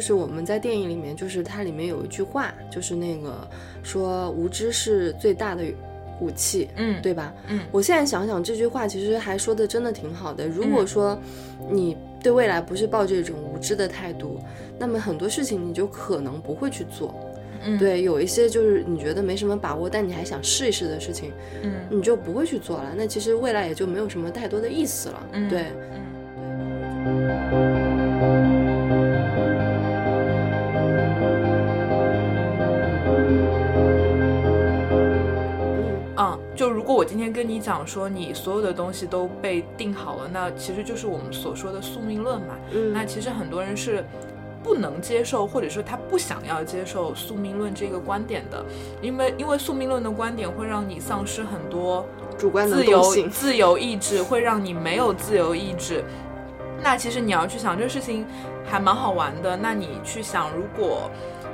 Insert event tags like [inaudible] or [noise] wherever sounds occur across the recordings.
就是我们在电影里面，就是它里面有一句话，就是那个说无知是最大的武器，嗯，对吧？嗯，我现在想想这句话，其实还说的真的挺好的。如果说你对未来不是抱着一种无知的态度，那么很多事情你就可能不会去做。嗯，对，有一些就是你觉得没什么把握，但你还想试一试的事情，嗯，你就不会去做了。那其实未来也就没有什么太多的意思了。嗯，对，嗯。我今天跟你讲说你所有的东西都被定好了，那其实就是我们所说的宿命论嘛。嗯，那其实很多人是不能接受，或者说他不想要接受宿命论这个观点的，因为因为宿命论的观点会让你丧失很多主观自由自由意志，会让你没有自由意志。那其实你要去想这个事情还蛮好玩的。那你去想如果。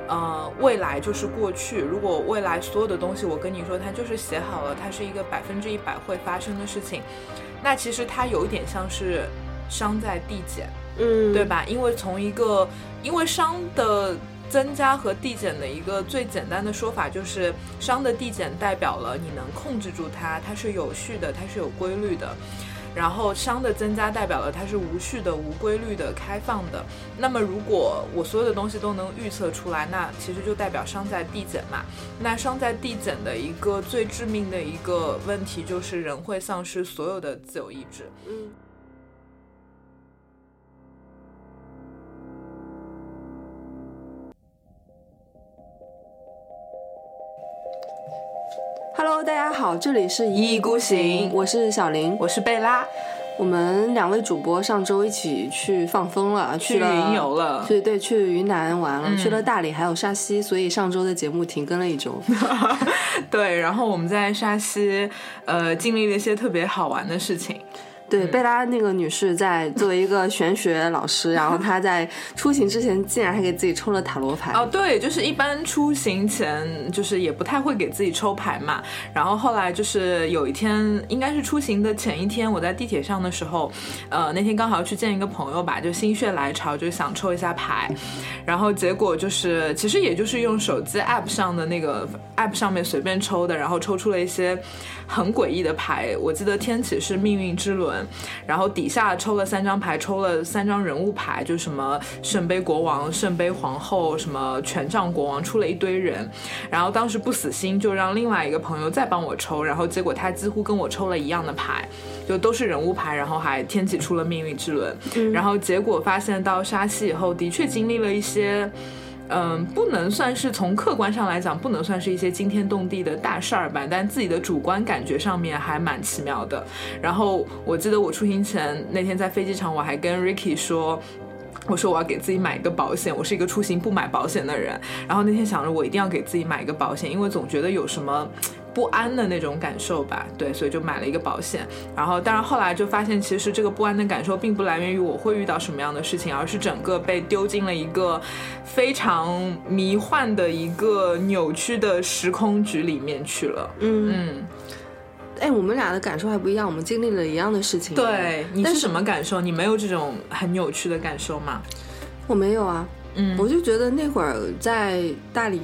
呃，未来就是过去。如果未来所有的东西，我跟你说，它就是写好了，它是一个百分之一百会发生的事情，那其实它有一点像是商在递减，嗯，对吧？因为从一个，因为商的增加和递减的一个最简单的说法就是，商的递减代表了你能控制住它，它是有序的，它是有规律的。然后熵的增加代表了它是无序的、无规律的、开放的。那么如果我所有的东西都能预测出来，那其实就代表熵在递减嘛。那熵在递减的一个最致命的一个问题就是人会丧失所有的自由意志。嗯。Hello，大家好，这里是一意孤行，我是小林，我是贝拉，我们两位主播上周一起去放风了，去云游了，对对，去云南玩了，去了大理还有沙溪，所以上周的节目停更了一周。[laughs] 对，然后我们在沙溪，呃，经历了一些特别好玩的事情。对，贝拉那个女士在作为一个玄学老师，[laughs] 然后她在出行之前竟然还给自己抽了塔罗牌。哦，对，就是一般出行前就是也不太会给自己抽牌嘛。然后后来就是有一天，应该是出行的前一天，我在地铁上的时候，呃，那天刚好要去见一个朋友吧，就心血来潮就想抽一下牌。然后结果就是，其实也就是用手机 app 上的那个 app 上面随便抽的，然后抽出了一些很诡异的牌。我记得天启是命运之轮。然后底下抽了三张牌，抽了三张人物牌，就什么圣杯国王、圣杯皇后、什么权杖国王，出了一堆人。然后当时不死心，就让另外一个朋友再帮我抽。然后结果他几乎跟我抽了一样的牌，就都是人物牌，然后还天启出了命运之轮。然后结果发现到沙溪以后，的确经历了一些。嗯，不能算是从客观上来讲，不能算是一些惊天动地的大事儿吧，但自己的主观感觉上面还蛮奇妙的。然后我记得我出行前那天在飞机场，我还跟 Ricky 说，我说我要给自己买一个保险，我是一个出行不买保险的人。然后那天想着我一定要给自己买一个保险，因为总觉得有什么。不安的那种感受吧，对，所以就买了一个保险。然后，当然后来就发现，其实这个不安的感受并不来源于我会遇到什么样的事情，而是整个被丢进了一个非常迷幻的一个扭曲的时空局里面去了。嗯嗯，哎，我们俩的感受还不一样，我们经历了一样的事情。对，你是什么感受？你没有这种很扭曲的感受吗？我没有啊。嗯，我就觉得那会儿在大理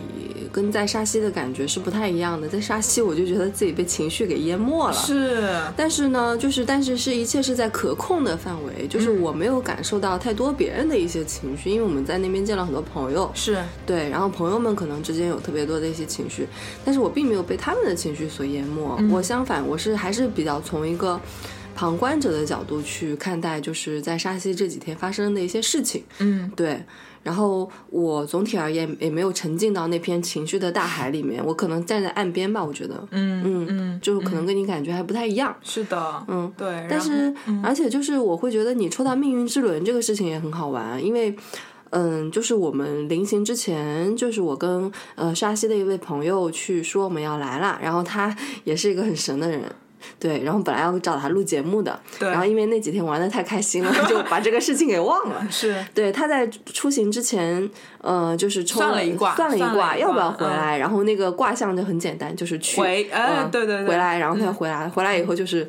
跟在沙溪的感觉是不太一样的。在沙溪，我就觉得自己被情绪给淹没了。是，但是呢，就是但是是一切是在可控的范围，就是我没有感受到太多别人的一些情绪，因为我们在那边见了很多朋友。是对，然后朋友们可能之间有特别多的一些情绪，但是我并没有被他们的情绪所淹没。我相反，我是还是比较从一个。旁观者的角度去看待，就是在沙溪这几天发生的一些事情。嗯，对。然后我总体而言也没有沉浸到那片情绪的大海里面，我可能站在岸边吧，我觉得，嗯嗯嗯，就可能跟你感觉还不太一样。是的，嗯，对。但是，而且就是我会觉得你抽到命运之轮这个事情也很好玩，因为，嗯，就是我们临行之前，就是我跟呃沙溪的一位朋友去说我们要来了，然后他也是一个很神的人。对，然后本来要找他录节目的，然后因为那几天玩的太开心了，就把这个事情给忘了。[laughs] 是，对，他在出行之前，呃，就是抽了一卦，算了一卦，要不要回来？然后那个卦象就很简单，就是去，回，哎，对对对，回来，然后他回来，回来以后就是。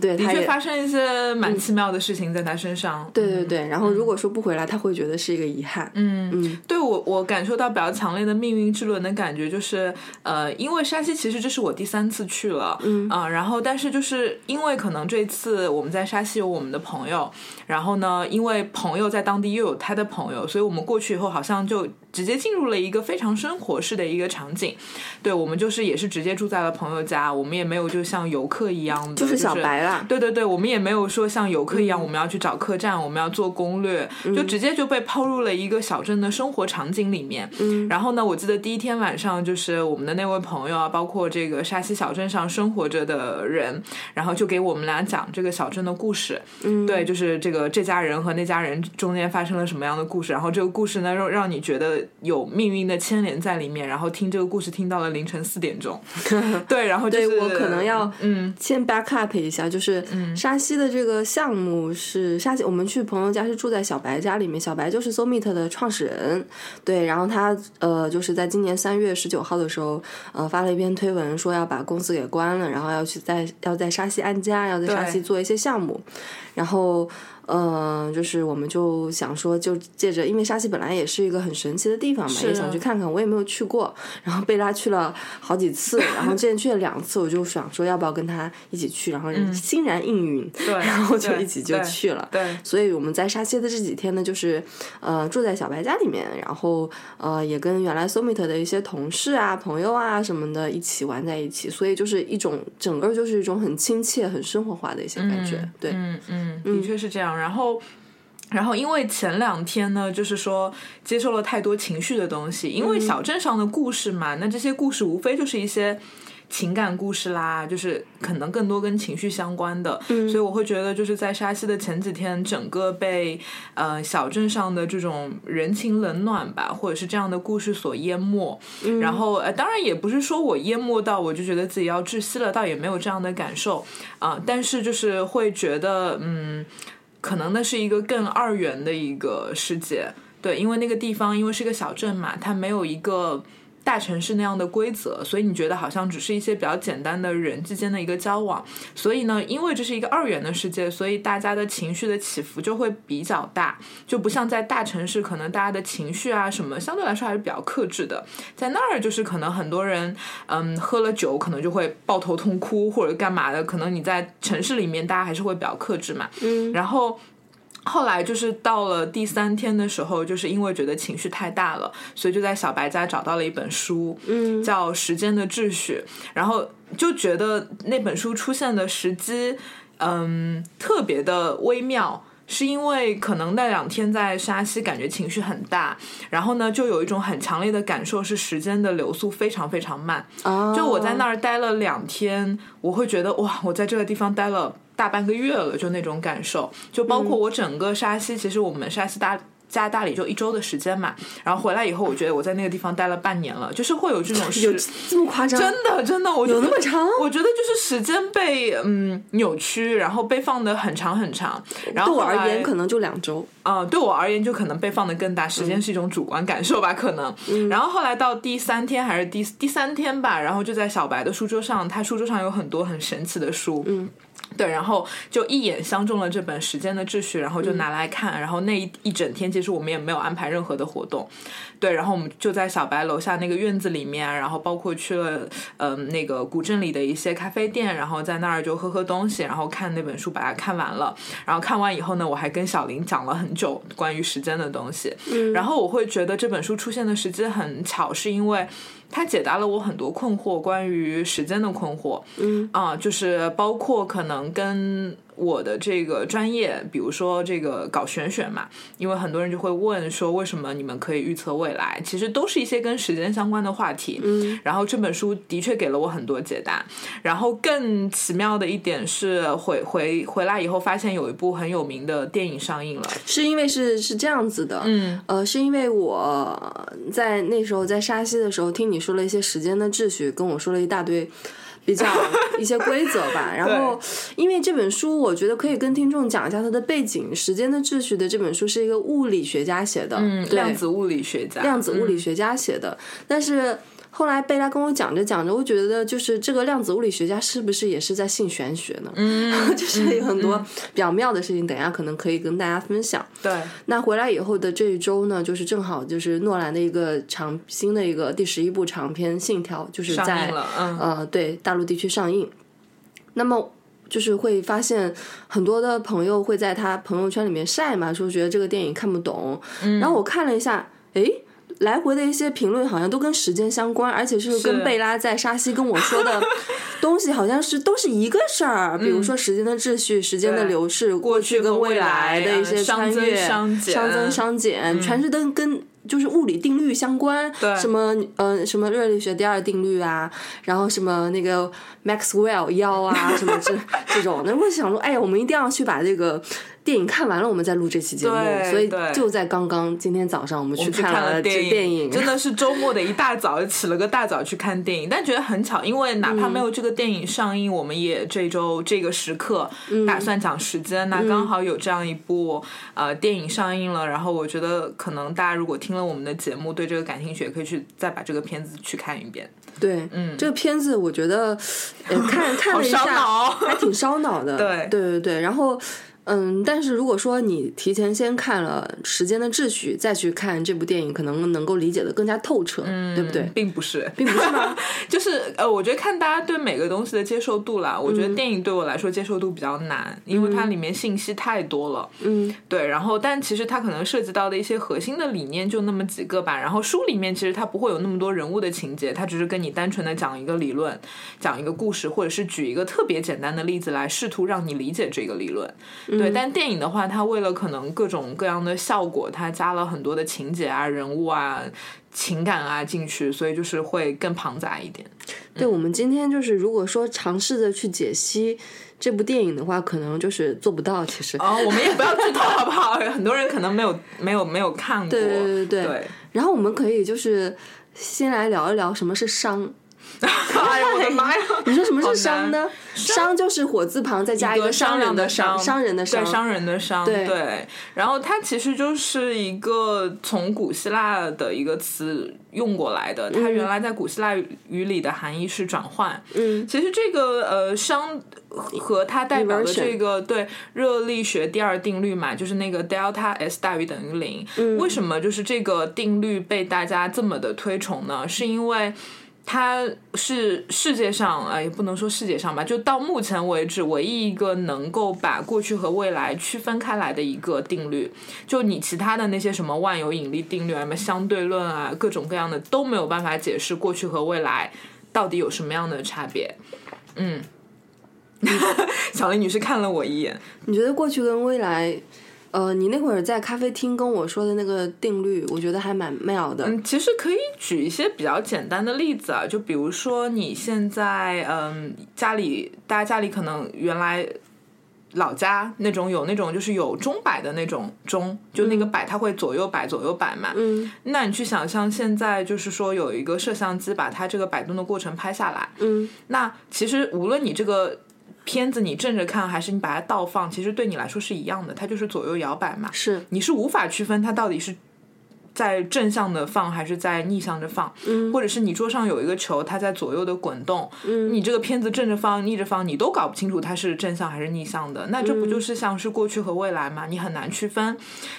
对，的确发生一些蛮奇妙的事情在他身上。对对对，然后如果说不回来，他会觉得是一个遗憾。嗯嗯，对我我感受到比较强烈的命运之轮的感觉，就是呃，因为沙溪其实这是我第三次去了，嗯啊，然后但是就是因为可能这次我们在沙溪有我们的朋友，然后呢，因为朋友在当地又有他的朋友，所以我们过去以后好像就。直接进入了一个非常生活式的一个场景，对我们就是也是直接住在了朋友家，我们也没有就像游客一样的，就是小白啦。对对对，我们也没有说像游客一样，我们要去找客栈，我们要做攻略，就直接就被抛入了一个小镇的生活场景里面。嗯，然后呢，我记得第一天晚上就是我们的那位朋友啊，包括这个沙溪小镇上生活着的人，然后就给我们俩讲这个小镇的故事。嗯，对，就是这个这家人和那家人中间发生了什么样的故事，然后这个故事呢，让让你觉得。有命运的牵连在里面，然后听这个故事听到了凌晨四点钟，[laughs] 对，然后对我可能要嗯先 back up 一下，就是沙溪的这个项目是沙溪，我们去朋友家是住在小白家里面，小白就是 SoMeet 的创始人，对，然后他呃就是在今年三月十九号的时候呃发了一篇推文说要把公司给关了，然后要去在要在沙溪安家，要在沙溪做一些项目，然后。嗯，就是我们就想说，就借着，因为沙溪本来也是一个很神奇的地方嘛，也想去看看。我也没有去过，然后贝拉去了好几次，然后之前去了两次，我就想说要不要跟他一起去，然后欣然应允，对，[laughs] 然后就一起就去了。对，所以我们在沙溪的这几天呢，就是呃住在小白家里面，然后呃也跟原来 SoMeet 的一些同事啊、朋友啊什么的一起玩在一起，所以就是一种整个就是一种很亲切、很生活化的一些感觉。对，嗯嗯，的确是这样。然后，然后因为前两天呢，就是说接受了太多情绪的东西，因为小镇上的故事嘛，那这些故事无非就是一些。情感故事啦，就是可能更多跟情绪相关的，所以我会觉得就是在沙溪的前几天，整个被呃小镇上的这种人情冷暖吧，或者是这样的故事所淹没。然后呃，当然也不是说我淹没到我就觉得自己要窒息了，倒也没有这样的感受啊。但是就是会觉得，嗯，可能那是一个更二元的一个世界，对，因为那个地方因为是个小镇嘛，它没有一个。大城市那样的规则，所以你觉得好像只是一些比较简单的人之间的一个交往。所以呢，因为这是一个二元的世界，所以大家的情绪的起伏就会比较大，就不像在大城市，可能大家的情绪啊什么相对来说还是比较克制的。在那儿就是可能很多人，嗯，喝了酒可能就会抱头痛哭或者干嘛的。可能你在城市里面，大家还是会比较克制嘛。嗯，然后。后来就是到了第三天的时候，就是因为觉得情绪太大了，所以就在小白家找到了一本书，嗯，叫《时间的秩序》，然后就觉得那本书出现的时机，嗯，特别的微妙。是因为可能那两天在沙溪感觉情绪很大，然后呢，就有一种很强烈的感受是时间的流速非常非常慢。就我在那儿待了两天，我会觉得哇，我在这个地方待了大半个月了，就那种感受。就包括我整个沙溪，其实我们沙溪大。加大理就一周的时间嘛，然后回来以后，我觉得我在那个地方待了半年了，就是会有这种 [laughs] 有这么夸张？真的真的，我有那么长？我觉得就是时间被嗯扭曲，然后被放的很长很长。然后对我而言可能就两周啊，对我而言就可能被放的更大。时间是一种主观感受吧，可能。然后后来到第三天还是第第三天吧，然后就在小白的书桌上，他书桌上有很多很神奇的书。嗯。对，然后就一眼相中了这本《时间的秩序》，然后就拿来看。然后那一一整天，其实我们也没有安排任何的活动。对，然后我们就在小白楼下那个院子里面，然后包括去了嗯那个古镇里的一些咖啡店，然后在那儿就喝喝东西，然后看那本书，把它看完了。然后看完以后呢，我还跟小林讲了很久关于时间的东西。嗯，然后我会觉得这本书出现的时机很巧，是因为。它解答了我很多困惑，关于时间的困惑。嗯啊，就是包括可能能跟我的这个专业，比如说这个搞玄学嘛，因为很多人就会问说，为什么你们可以预测未来？其实都是一些跟时间相关的话题。嗯，然后这本书的确给了我很多解答。然后更奇妙的一点是，回回回来以后发现有一部很有名的电影上映了。是因为是是这样子的，嗯，呃，是因为我在那时候在沙溪的时候听你说了一些时间的秩序，跟我说了一大堆。比较一些规则吧，[laughs] 然后因为这本书，我觉得可以跟听众讲一下它的背景。时间的秩序的这本书是一个物理学家写的，嗯，量子物理学家，量子物理学家写的，但是。后来贝拉跟我讲着讲着，我觉得就是这个量子物理学家是不是也是在信玄学呢？嗯，[laughs] 就是有很多比较妙的事情，等一下可能可以跟大家分享。对，那回来以后的这一周呢，就是正好就是诺兰的一个长新的一个第十一部长片《信条》，就是在嗯呃对大陆地区上映。那么就是会发现很多的朋友会在他朋友圈里面晒嘛，说觉得这个电影看不懂。然后我看了一下，诶。来回的一些评论好像都跟时间相关，而且是跟贝拉在沙溪跟我说的 [laughs] 东西好像是都是一个事儿。比如说时间的秩序、时间的流逝、过去跟未来的一些穿越、熵增熵减，全是都跟就是物理定律相关。什么呃什么热力学第二定律啊，然后什么那个 Maxwell 幺啊什么这 [laughs] 这种，那我想说，哎呀，我们一定要去把这个。电影看完了，我们再录这期节目，所以就在刚刚今天早上，我们去看了电影，真的是周末的一大早起了个大早去看电影，但觉得很巧，因为哪怕没有这个电影上映，我们也这周这个时刻打算讲时间，那刚好有这样一部呃电影上映了，然后我觉得可能大家如果听了我们的节目，对这个感兴趣，也可以去再把这个片子去看一遍。对，嗯，这个片子我觉得看 [laughs] 看了一下，还挺烧脑的。[laughs] 对，对对对，然后。嗯，但是如果说你提前先看了《时间的秩序》，再去看这部电影，可能能够理解的更加透彻，对不对？并不是，并不是吗？[laughs] 就是呃，我觉得看大家对每个东西的接受度啦。我觉得电影对我来说接受度比较难，因为它里面信息太多了。嗯，对。然后，但其实它可能涉及到的一些核心的理念就那么几个吧。然后书里面其实它不会有那么多人物的情节，它只是跟你单纯的讲一个理论，讲一个故事，或者是举一个特别简单的例子来试图让你理解这个理论。对，但电影的话。它为了可能各种各样的效果，它加了很多的情节啊、人物啊、情感啊进去，所以就是会更庞杂一点。对，我们今天就是如果说尝试着去解析这部电影的话，可能就是做不到。其实哦，我们也不要剧透好不好？[laughs] 很多人可能没有、没有、没有看过。对对对对。然后我们可以就是先来聊一聊什么是商。[laughs] 哎呀，我的妈呀！[laughs] 你说什么是商呢？商就是火字旁再加一个商人的商，商人的商，对，商人的商。对，然后它其实就是一个从古希腊的一个词用过来的。它原来在古希腊语里的含义是转换。嗯，其实这个呃商和它代表的这个对热力学第二定律嘛，就是那个 delta S 大于等于零。为什么就是这个定律被大家这么的推崇呢？是因为它是世界上，哎，也不能说世界上吧，就到目前为止唯一一个能够把过去和未来区分开来的一个定律。就你其他的那些什么万有引力定律啊、什么相对论啊，各种各样的都没有办法解释过去和未来到底有什么样的差别。嗯，[laughs] 小林女士看了我一眼，你觉得过去跟未来？呃，你那会儿在咖啡厅跟我说的那个定律，我觉得还蛮妙的。嗯，其实可以举一些比较简单的例子啊，就比如说你现在，嗯，家里大家家里可能原来老家那种有那种就是有钟摆的那种钟，就那个摆它会左右摆左右摆嘛。嗯。那你去想象现在就是说有一个摄像机把它这个摆动的过程拍下来。嗯。那其实无论你这个。片子你正着看还是你把它倒放，其实对你来说是一样的，它就是左右摇摆嘛。是，你是无法区分它到底是。在正向的放还是在逆向着放，或者是你桌上有一个球，它在左右的滚动，你这个片子正着放、逆着放，你都搞不清楚它是正向还是逆向的，那这不就是像是过去和未来吗？你很难区分。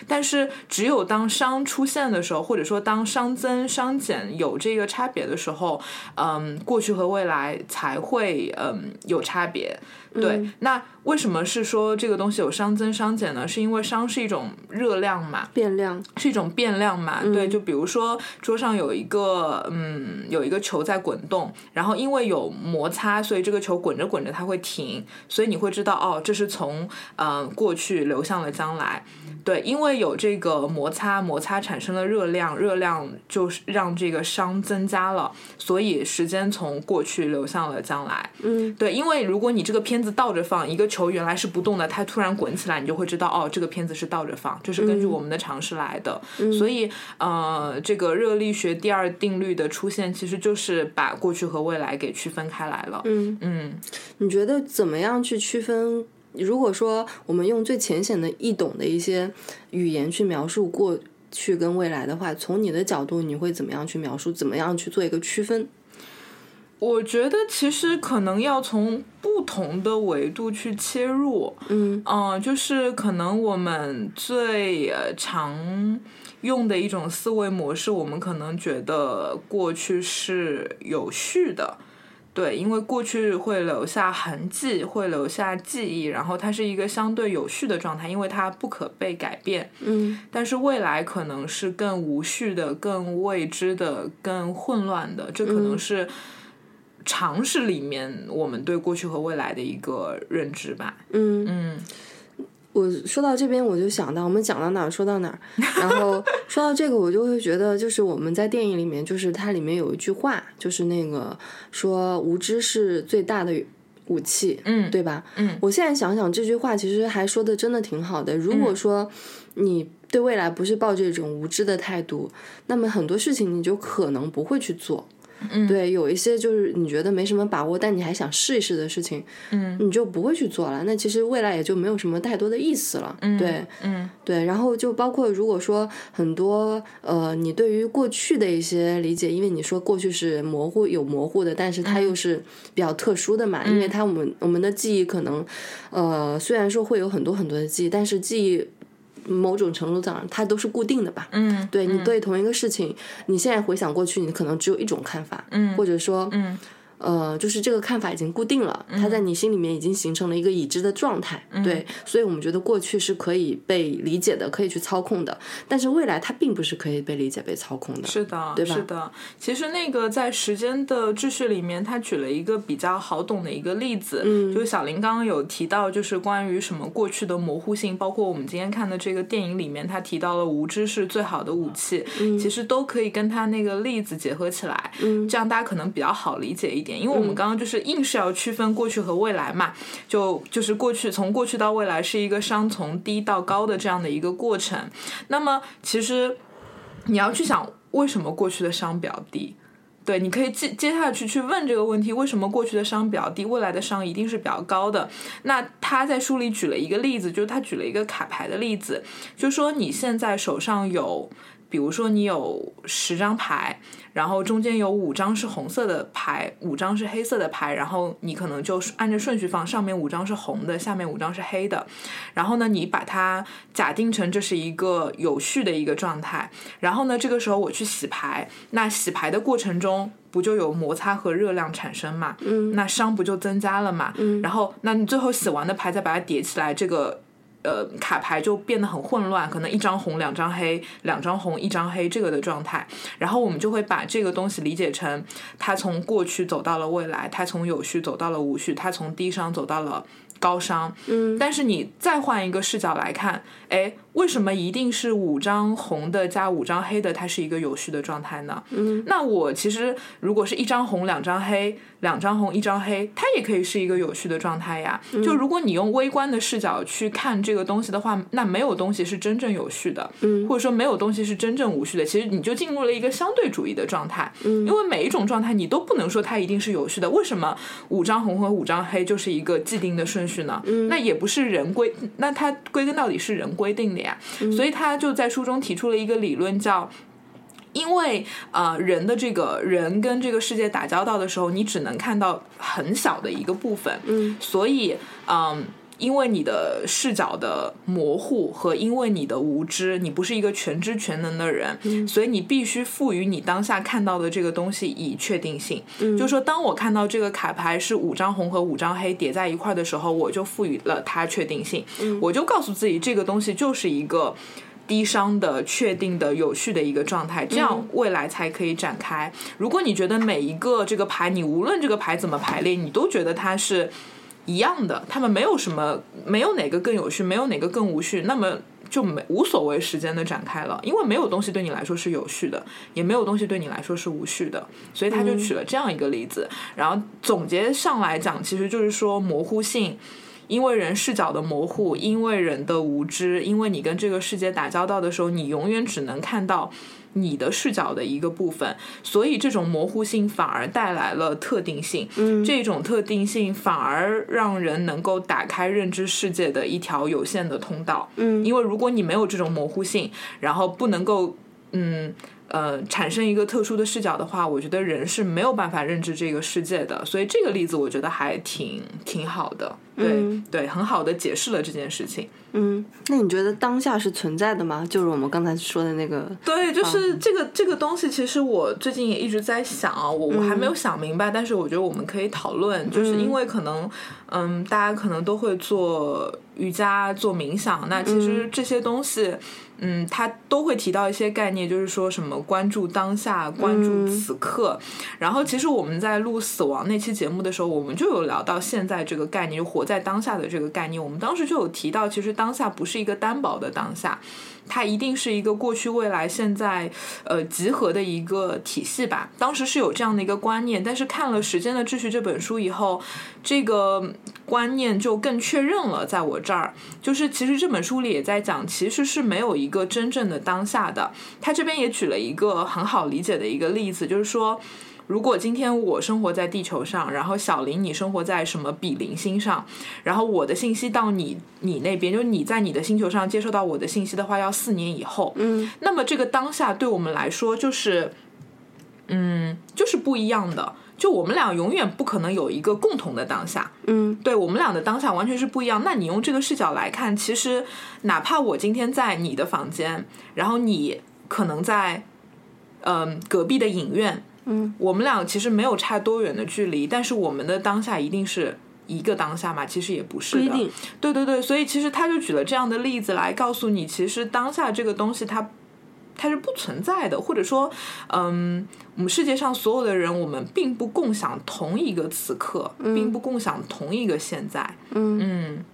但是只有当熵出现的时候，或者说当熵增、熵减有这个差别的时候，嗯，过去和未来才会嗯有差别。对，那为什么是说这个东西有熵增、熵减呢？是因为熵是一种热量嘛，变量是一种变量嘛。嘛。对，就比如说桌上有一个嗯有一个球在滚动，然后因为有摩擦，所以这个球滚着滚着它会停，所以你会知道哦，这是从嗯过去流向了将来。对，因为有这个摩擦，摩擦产生了热量，热量就是让这个熵增加了，所以时间从过去流向了将来。嗯，对，因为如果你这个片子倒着放，一个球原来是不动的，它突然滚起来，你就会知道哦，这个片子是倒着放，这是根据我们的常识来的。所以，呃，这个热力学第二定律的出现，其实就是把过去和未来给区分开来了。嗯嗯，你觉得怎么样去区分？如果说我们用最浅显的易懂的一些语言去描述过去跟未来的话，从你的角度，你会怎么样去描述？怎么样去做一个区分？我觉得其实可能要从不同的维度去切入。嗯嗯，就是可能我们最呃常用的一种思维模式，我们可能觉得过去是有序的。对，因为过去会留下痕迹，会留下记忆，然后它是一个相对有序的状态，因为它不可被改变。嗯但是未来可能是更无序的、更未知的、更混乱的，这可能是常识里面我们对过去和未来的一个认知吧。嗯，嗯我说到这边，我就想到我们讲到哪儿说到哪儿，然后说到这个，我就会觉得，就是我们在电影里面，就是它里面有一句话，就是那个说无知是最大的武器，嗯，对吧？嗯，我现在想想，这句话其实还说的真的挺好的。如果说你对未来不是抱这种无知的态度，那么很多事情你就可能不会去做。嗯对，有一些就是你觉得没什么把握，但你还想试一试的事情，嗯你就不会去做了。那其实未来也就没有什么太多的意思了。对，嗯对，然后就包括如果说很多呃，你对于过去的一些理解，因为你说过去是模糊有模糊的，但是它又是比较特殊的嘛，因为它我们我们的记忆可能呃，虽然说会有很多很多的记忆，但是记忆某种程度上它都是固定的吧。嗯，对你对同一个事情，你现在回想过去，你可能只有一种看法，嗯。或者说，嗯呃，就是这个看法已经固定了，它在你心里面已经形成了一个已知的状态，嗯对，所以我们觉得过去是可以被理解的，可以去操控的，但是未来它并不是可以被理解、被操控的。是的，对吧是的。其实那个在时间的秩序里面，他举了一个比较好懂的一个例子，嗯就是小林刚刚有提到，就是关于什么过去的模糊性，包括我们今天看的这个电影里面，他提到了无知是最好的武器，其实都可以跟他那个例子结合起来，嗯这样大家可能比较好理解一点。因为我们刚刚就是硬是要区分过去和未来嘛，就就是过去从过去到未来是一个商从低到高的这样的一个过程。那么其实你要去想，为什么过去的商比较低？对，你可以接接下去去问这个问题：为什么过去的商比较低，未来的商一定是比较高的？那他在书里举了一个例子，就是他举了一个卡牌的例子，就说你现在手上有，比如说你有十张牌，然后中间有五张是红色的牌，五张是黑色的牌，然后你可能就按着顺序放，上面五张是红的，下面五张是黑的，然后呢，你把它假定成这是一个有序的一个状态，然后呢，这个时候我去洗牌，那洗牌的过程中不就有摩擦和热量产生嘛？嗯那熵不就增加了嘛？嗯然后，那你最后洗完的牌再把它叠起来，这个呃卡牌就变得很混乱，可能一张红两张黑，两张红一张黑这个的状态。然后我们就会把这个东西理解成，它从过去走到了未来，它从有序走到了无序，它从低商走到了高商。嗯但是你再换一个视角来看，哎，为什么一定是五张红的加五张黑的，它是一个有序的状态呢？嗯那我其实如果是一张红两张黑，两张红一张黑，它也可以是一个有序的状态呀。就如果你用微观的视角去看这个东西的话，那没有东西是真正有序的，嗯或者说没有东西是真正无序的。其实你就进入了一个相对主义的状态，嗯因为每一种状态你都不能说它一定是有序的。为什么五张红和五张黑就是一个既定的顺序呢？嗯那也不是人规，那它归根到底是人规定的呀。所以他就在书中提出了一个理论叫。因为呃，人的这个人跟这个世界打交道的时候，你只能看到很小的一个部分，嗯所以嗯。因为你的视角的模糊和因为你的无知，你不是一个全知全能的人，所以你必须赋予你当下看到的这个东西以确定性。就是说，当我看到这个卡牌是五张红和五张黑叠在一块的时候，我就赋予了它确定性，我就告诉自己这个东西就是一个。低商的、确定的、有序的一个状态，这样未来才可以展开。如果你觉得每一个这个牌，你无论这个牌怎么排列，你都觉得它是一样的，他们没有什么，没有哪个更有序，没有哪个更无序，那么就没无所谓时间的展开了，因为没有东西对你来说是有序的，也没有东西对你来说是无序的，所以他就举了这样一个例子，然后总结上来讲，其实就是说模糊性。因为人视角的模糊，因为人的无知，因为你跟这个世界打交道的时候，你永远只能看到你的视角的一个部分，所以这种模糊性反而带来了特定性。嗯，这种特定性反而让人能够打开认知世界的一条有限的通道。嗯，因为如果你没有这种模糊性，然后不能够，嗯。呃，产生一个特殊的视角的话，我觉得人是没有办法认知这个世界的。所以这个例子我觉得还挺挺好的，对对，很好的解释了这件事情。嗯，那你觉得当下是存在的吗？就是我们刚才说的那个，对，就是这个这个东西，其实我最近也一直在想，我我还没有想明白，但是我觉得我们可以讨论，就是因为可能，嗯，大家可能都会做瑜伽、做冥想，那其实这些东西。嗯，他都会提到一些概念，就是说什么关注当下、关注此刻。然后，其实我们在录死亡那期节目的时候，我们就有聊到现在这个概念，就活在当下的这个概念。我们当时就有提到，其实当下不是一个单薄的当下。它一定是一个过去、未来、现在，呃，集合的一个体系吧。当时是有这样的一个观念，但是看了《时间的秩序》这本书以后，这个观念就更确认了。在我这儿，就是其实这本书里也在讲，其实是没有一个真正的当下的。他这边也举了一个很好理解的一个例子，就是说。如果今天我生活在地球上，然后小林你生活在什么比邻星上，然后我的信息到你你那边，就是你在你的星球上接收到我的信息的话，要四年以后。嗯，那么这个当下对我们来说就是，嗯，就是不一样的。就我们俩永远不可能有一个共同的当下。嗯，对我们俩的当下完全是不一样。那你用这个视角来看，其实哪怕我今天在你的房间，然后你可能在嗯隔壁的影院。嗯，我们俩其实没有差多远的距离，但是我们的当下一定是一个当下嘛？其实也不是的。对对对，所以其实他就举了这样的例子来告诉你，其实当下这个东西它它是不存在的，或者说，嗯，我们世界上所有的人，我们并不共享同一个此刻，并不共享同一个现在。嗯嗯。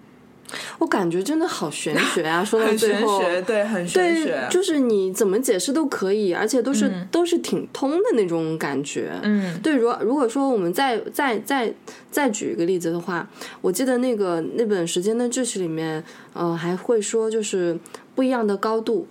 我感觉真的好玄 [laughs] 学啊！说到最后，对，很玄学，就是你怎么解释都可以，而且都是都是挺通的那种感觉。嗯，对。如如果说我们再再再再举一个例子的话，我记得那个那本《时间的秩序》里面，呃，还会说就是不一样的高度，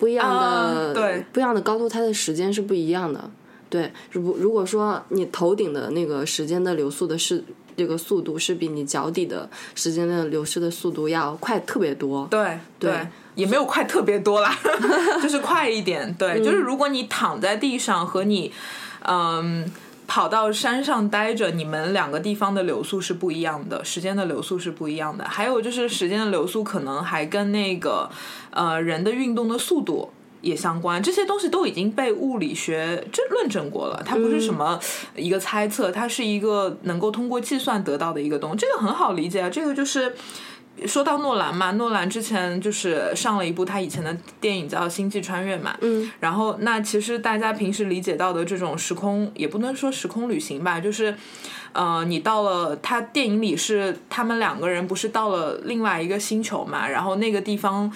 不一样的对，不一样的高度，它的时间是不一样的。对，如如果说你头顶的那个时间的流速的是。这个速度是比你脚底的时间的流失的速度要快特别多。对对，也没有快特别多啦，[laughs] 就是快一点。对，就是如果你躺在地上和你嗯跑到山上待着，你们两个地方的流速是不一样的，时间的流速是不一样的。还有就是时间的流速可能还跟那个呃人的运动的速度。也相关，这些东西都已经被物理学证论证过了。它不是什么一个猜测，它是一个能够通过计算得到的一个东西。这个很好理解啊。这个就是说到诺兰嘛，诺兰之前就是上了一部他以前的电影叫《星际穿越》嘛。嗯。然后，那其实大家平时理解到的这种时空，也不能说时空旅行吧，就是呃，你到了他电影里是他们两个人不是到了另外一个星球嘛，然后那个地方。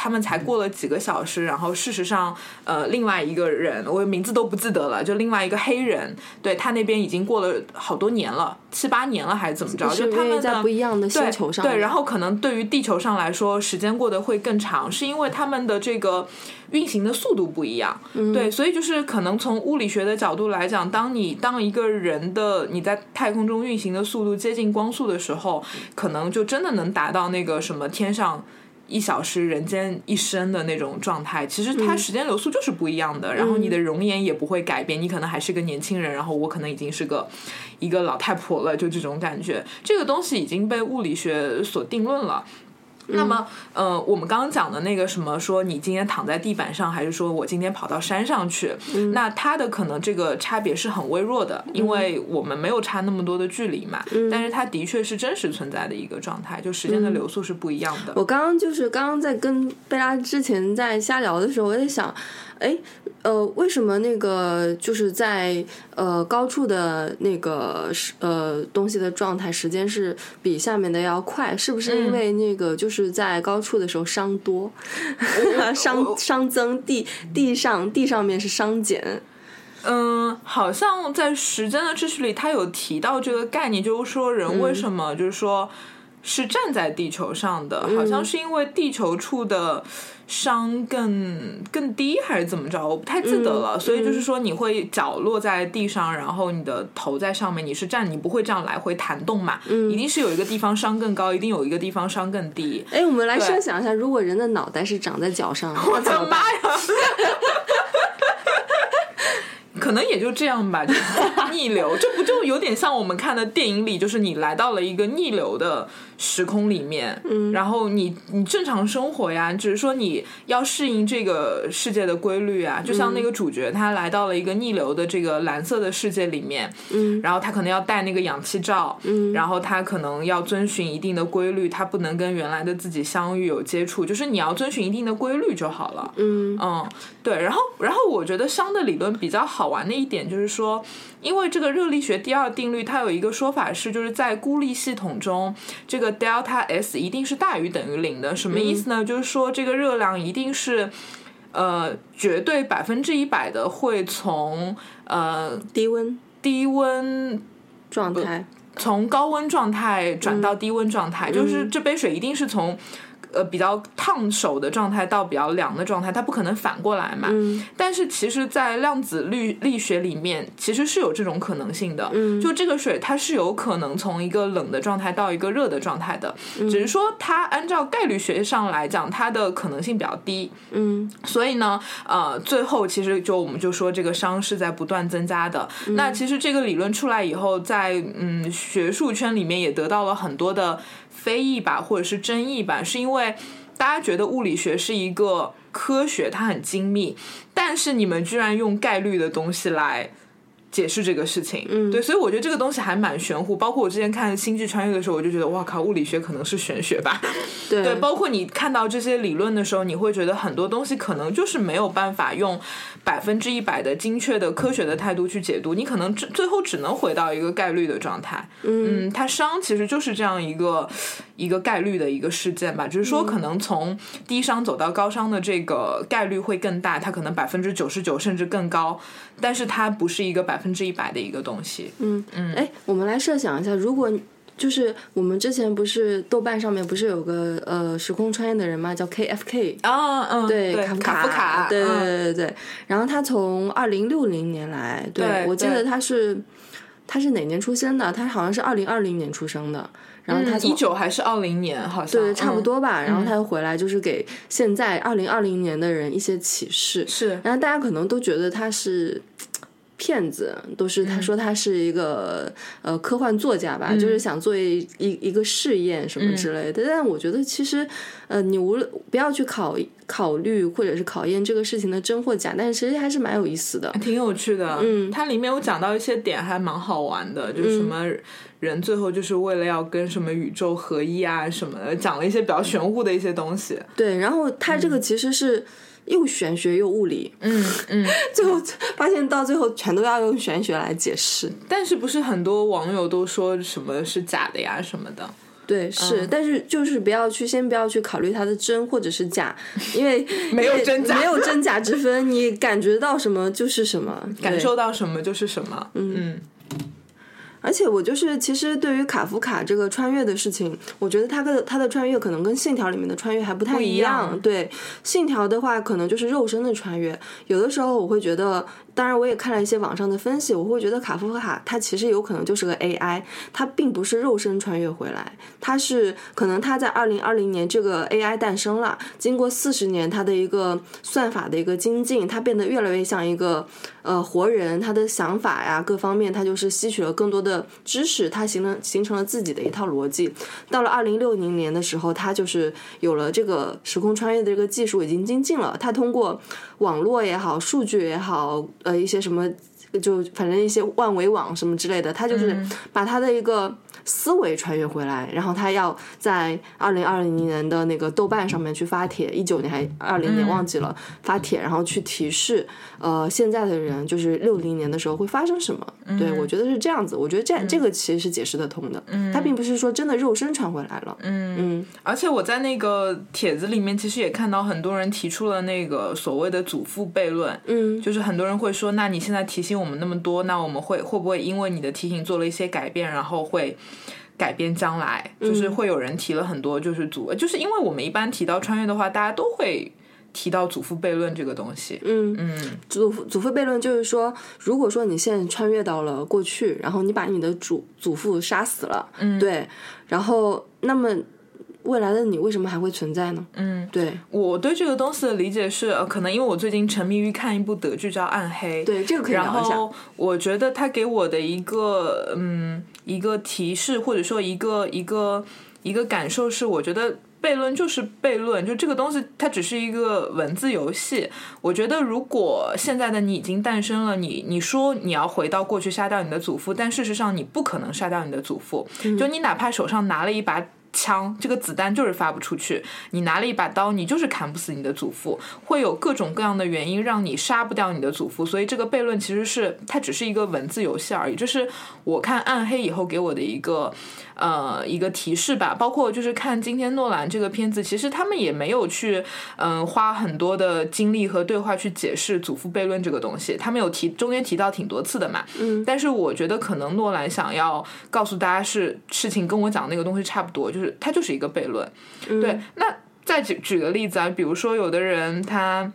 他们才过了几个小时，然后事实上，呃，另外一个人，我名字都不记得了，就另外一个黑人，对他那边已经过了好多年了，七八年了还是怎么着？就他们在不一样的星球上。对，然后可能对于地球上来说，时间过得会更长，是因为他们的这个运行的速度不一样。对，所以就是可能从物理学的角度来讲，当你当一个人的你在太空中运行的速度接近光速的时候，可能就真的能达到那个什么天上。一小时人间一生的那种状态，其实它时间流速就是不一样的，然后你的容颜也不会改变，你可能还是个年轻人，然后我可能已经是个一个老太婆了，就这种感觉。这个东西已经被物理学所定论了。那么，呃，我们刚刚讲的那个什么，说你今天躺在地板上，还是说我今天跑到山上去？那它的可能这个差别是很微弱的，因为我们没有差那么多的距离嘛。但是它的确是真实存在的一个状态，就时间的流速是不一样的。我刚刚就是刚刚在跟贝拉之前在瞎聊的时候，我在想。哎，呃，为什么那个就是在呃高处的那个呃东西的状态时间是比下面的要快？是不是因为那个就是在高处的时候伤多，伤伤 [laughs] 增，地地上地上面是伤减？嗯，好像在时间的秩序里，他有提到这个概念，就是说人为什么就是说是站在地球上的，好像是因为地球处的。伤更更低还是怎么着？我不太记得了。所以就是说，你会脚落在地上，然后你的头在上面，你是站，你不会这样来回弹动嘛？嗯，一定是有一个地方伤更高，一定有一个地方伤更低。哎，我们来设想一下，如果人的脑袋是长在脚上，[laughs] 我的妈呀！可能也就这样吧，就 [laughs] 逆流，这不就有点像我们看的电影里，就是你来到了一个逆流的。时空里面，嗯，然后你你正常生活呀，只是说你要适应这个世界的规律啊，就像那个主角他来到了一个逆流的这个蓝色的世界里面，嗯，然后他可能要戴那个氧气罩，嗯，然后他可能要遵循一定的规律，他不能跟原来的自己相遇有接触，就是你要遵循一定的规律就好了，嗯。嗯，对，然后然后我觉得熵的理论比较好玩的一点就是说。因为这个热力学第二定律，它有一个说法是，就是在孤立系统中，这个 delta S 一定是大于等于零的。什么意思呢？就是说这个热量一定是，呃，绝对百分之一百的会从呃低温低温状态从高温状态转到低温状态，就是这杯水一定是从。呃，比较烫手的状态到比较凉的状态，它不可能反过来嘛。嗯。但是其实，在量子力力学里面，其实是有这种可能性的。嗯。就这个水，它是有可能从一个冷的状态到一个热的状态的。嗯。只是说，它按照概率学上来讲，它的可能性比较低。嗯。所以呢，呃，最后其实就我们就说，这个熵是在不断增加的。那其实这个理论出来以后，在嗯学术圈里面也得到了很多的。非议吧，或者是争议吧，是因为大家觉得物理学是一个科学，它很精密，但是你们居然用概率的东西来。解释这个事情，嗯，对，所以我觉得这个东西还蛮玄乎。包括我之前看《星际穿越》的时候，我就觉得，哇靠，物理学可能是玄学吧？[laughs] 对，包括你看到这些理论的时候，你会觉得很多东西可能就是没有办法用百分之一百的精确的科学的态度去解读，你可能最最后只能回到一个概率的状态。嗯，它熵其实就是这样一个一个概率的一个事件吧，只是说可能从低熵走到高熵的这个概率会更大，它可能百分之九十九甚至更高，但是它不是一个百。分之一百的一个东西。嗯嗯，哎，我们来设想一下，如果就是我们之前不是豆瓣上面不是有个呃时空穿越的人嘛？叫 K F K 啊，嗯，对，卡夫卡，对对对对对。然后他从二零六零年来，对我记得他是他是哪年出生的？他好像是二零二零年出生的。然后他一九还是二零年，好像对，差不多吧。然后他又回来，就是给现在二零二零年的人一些启示。是，然后大家可能都觉得他是。骗子都是他说他是一个呃科幻作家吧，就是想做一一一个试验什么之类的。但我觉得其实呃你无论不要去考考虑或者是考验这个事情的真或假，但是其实还是蛮有意思的，挺有趣的。嗯，它里面有讲到一些点还蛮好玩的，就是什么人最后就是为了要跟什么宇宙合一啊什么的，讲了一些比较玄乎的一些东西。对，然后他这个其实是。又玄学又物理，嗯嗯，[laughs] 最后发现到最后全都要用玄学来解释。但是不是很多网友都说什么是假的呀什么的？对，是，但是就是不要去先不要去考虑它的真或者是假，因为 [laughs] 没有真假，没有真假之分，你感觉到什么就是什么，感受到什么就是什么，嗯。而且我就是，其实对于卡夫卡这个穿越的事情，我觉得他跟他的穿越可能跟信条里面的穿越还不太一样。对，信条的话可能就是肉身的穿越，有的时候我会觉得当然我也看了一些网上的分析，我会觉得卡夫卡他其实有可能就是个 AI，他并不是肉身穿越回来，他是可能他在二零二零年这个 AI 诞生了，经过四十年他的一个算法的一个精进，他变得越来越像一个呃活人，他的想法呀各方面，他就是吸取了更多的知识，他形成形成了自己的一套逻辑。到了二零六零年的时候，他就是有了这个时空穿越的这个技术已经精进了，他通过网络也好，数据也好，呃一些什么。就反正一些万维网什么之类的，他就是把他的一个思维穿越回来，然后他要在二零二零年的那个豆瓣上面去发帖，一九年还二零年忘记了发帖，然后去提示呃现在的人就是六零年的时候会发生什么。对我觉得是这样子，我觉得这这个其实是解释得通的。嗯，他并不是说真的肉身传回来了。嗯嗯，而且我在那个帖子里面其实也看到很多人提出了那个所谓的祖父悖论。嗯，就是很多人会说，那你现在提醒。我们那么多，那我们会会不会因为你的提醒做了一些改变，然后会改变将来？就是会有人提了很多，就是祖，就是因为我们一般提到穿越的话，大家都会提到祖父悖论这个东西。嗯嗯，祖父祖父悖论就是说，如果说你现在穿越到了过去，然后你把你的祖祖父杀死了，嗯，对，然后那么。未来的你为什么还会存在呢？嗯，对，我对这个东西的理解是，呃，可能因为我最近沉迷于看一部德剧叫《暗黑》，对，这个可以聊一下。我觉得他给我的一个，嗯，一个提示或者说一个一个一个感受是，我觉得悖论就是悖论，就这个东西它只是一个文字游戏。我觉得如果现在的你已经诞生了，你你说你要回到过去杀掉你的祖父，但事实上你不可能杀掉你的祖父，就你哪怕手上拿了一把。枪，这个子弹就是发不出去。你拿了一把刀，你就是砍不死你的祖父。会有各种各样的原因让你杀不掉你的祖父。所以这个悖论其实是它只是一个文字游戏而已。这是我看暗黑以后给我的一个。呃，一个提示吧，包括就是看今天诺兰这个片子，其实他们也没有去嗯花很多的精力和对话去解释祖父悖论这个东西，他们有提中间提到挺多次的嘛，嗯，但是我觉得可能诺兰想要告诉大家是事情跟我讲那个东西差不多，就是它就是一个悖论，对，那再举举个例子啊，比如说有的人他。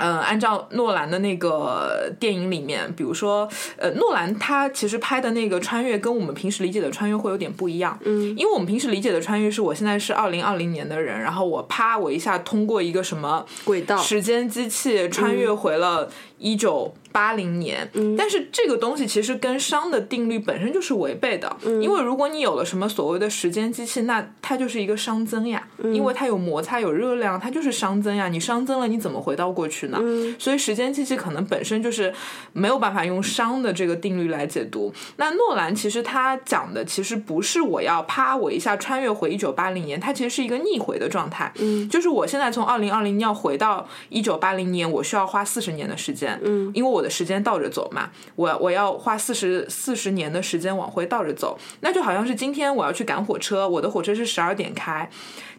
嗯，按照诺兰的那个电影里面，比如说，呃，诺兰他其实拍的那个穿越跟我们平时理解的穿越会有点不一样。嗯，因为我们平时理解的穿越是我现在是二零二零年的人，然后我啪，我一下通过一个什么轨道时间机器穿越回了。一九八零年，但是这个东西其实跟熵的定律本身就是违背的，因为如果你有了什么所谓的时间机器，那它就是一个熵增呀，因为它有摩擦有热量，它就是熵增呀。你熵增了，你怎么回到过去呢？所以时间机器可能本身就是没有办法用熵的这个定律来解读。那诺兰其实他讲的其实不是我要啪我一下穿越回一九八零年，它其实是一个逆回的状态，就是我现在从二零二零要回到一九八零年，我需要花四十年的时间。嗯，因为我的时间倒着走嘛，我我要花四十四十年的时间往回倒着走，那就好像是今天我要去赶火车，我的火车是十二点开，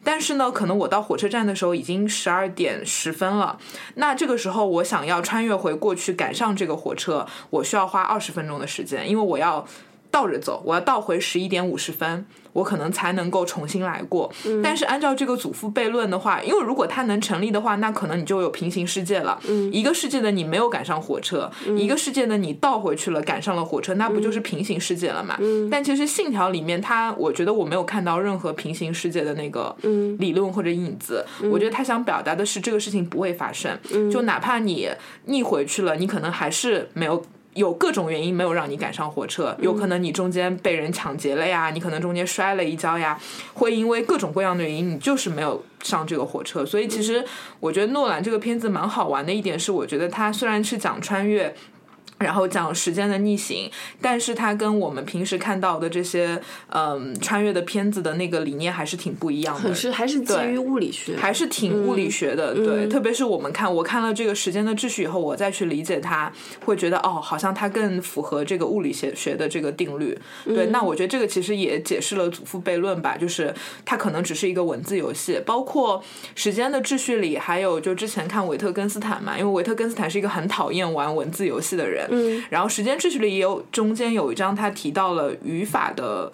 但是呢，可能我到火车站的时候已经十二点十分了，那这个时候我想要穿越回过去赶上这个火车，我需要花二十分钟的时间，因为我要倒着走，我要倒回十一点五十分。我可能才能够重新来过，但是按照这个祖父悖论的话，因为如果它能成立的话，那可能你就有平行世界了。一个世界的你没有赶上火车，一个世界的你倒回去了赶上了火车，那不就是平行世界了嘛？但其实信条里面，它我觉得我没有看到任何平行世界的那个理论或者影子。我觉得他想表达的是这个事情不会发生，就哪怕你逆回去了，你可能还是没有。有各种原因没有让你赶上火车，有可能你中间被人抢劫了呀，你可能中间摔了一跤呀，会因为各种各样的原因，你就是没有上这个火车。所以其实我觉得诺兰这个片子蛮好玩的一点是，我觉得它虽然是讲穿越。然后讲时间的逆行，但是它跟我们平时看到的这些嗯穿越的片子的那个理念还是挺不一样的，是还是基于物理学，还是挺物理学的，对。特别是我们看我看了这个时间的秩序以后，我再去理解它，会觉得哦，好像它更符合这个物理学学的这个定律。对，那我觉得这个其实也解释了祖父悖论吧，就是它可能只是一个文字游戏。包括时间的秩序里，还有就之前看维特根斯坦嘛，因为维特根斯坦是一个很讨厌玩文字游戏的人。嗯，然后时间秩序里也有中间有一章，他提到了语法的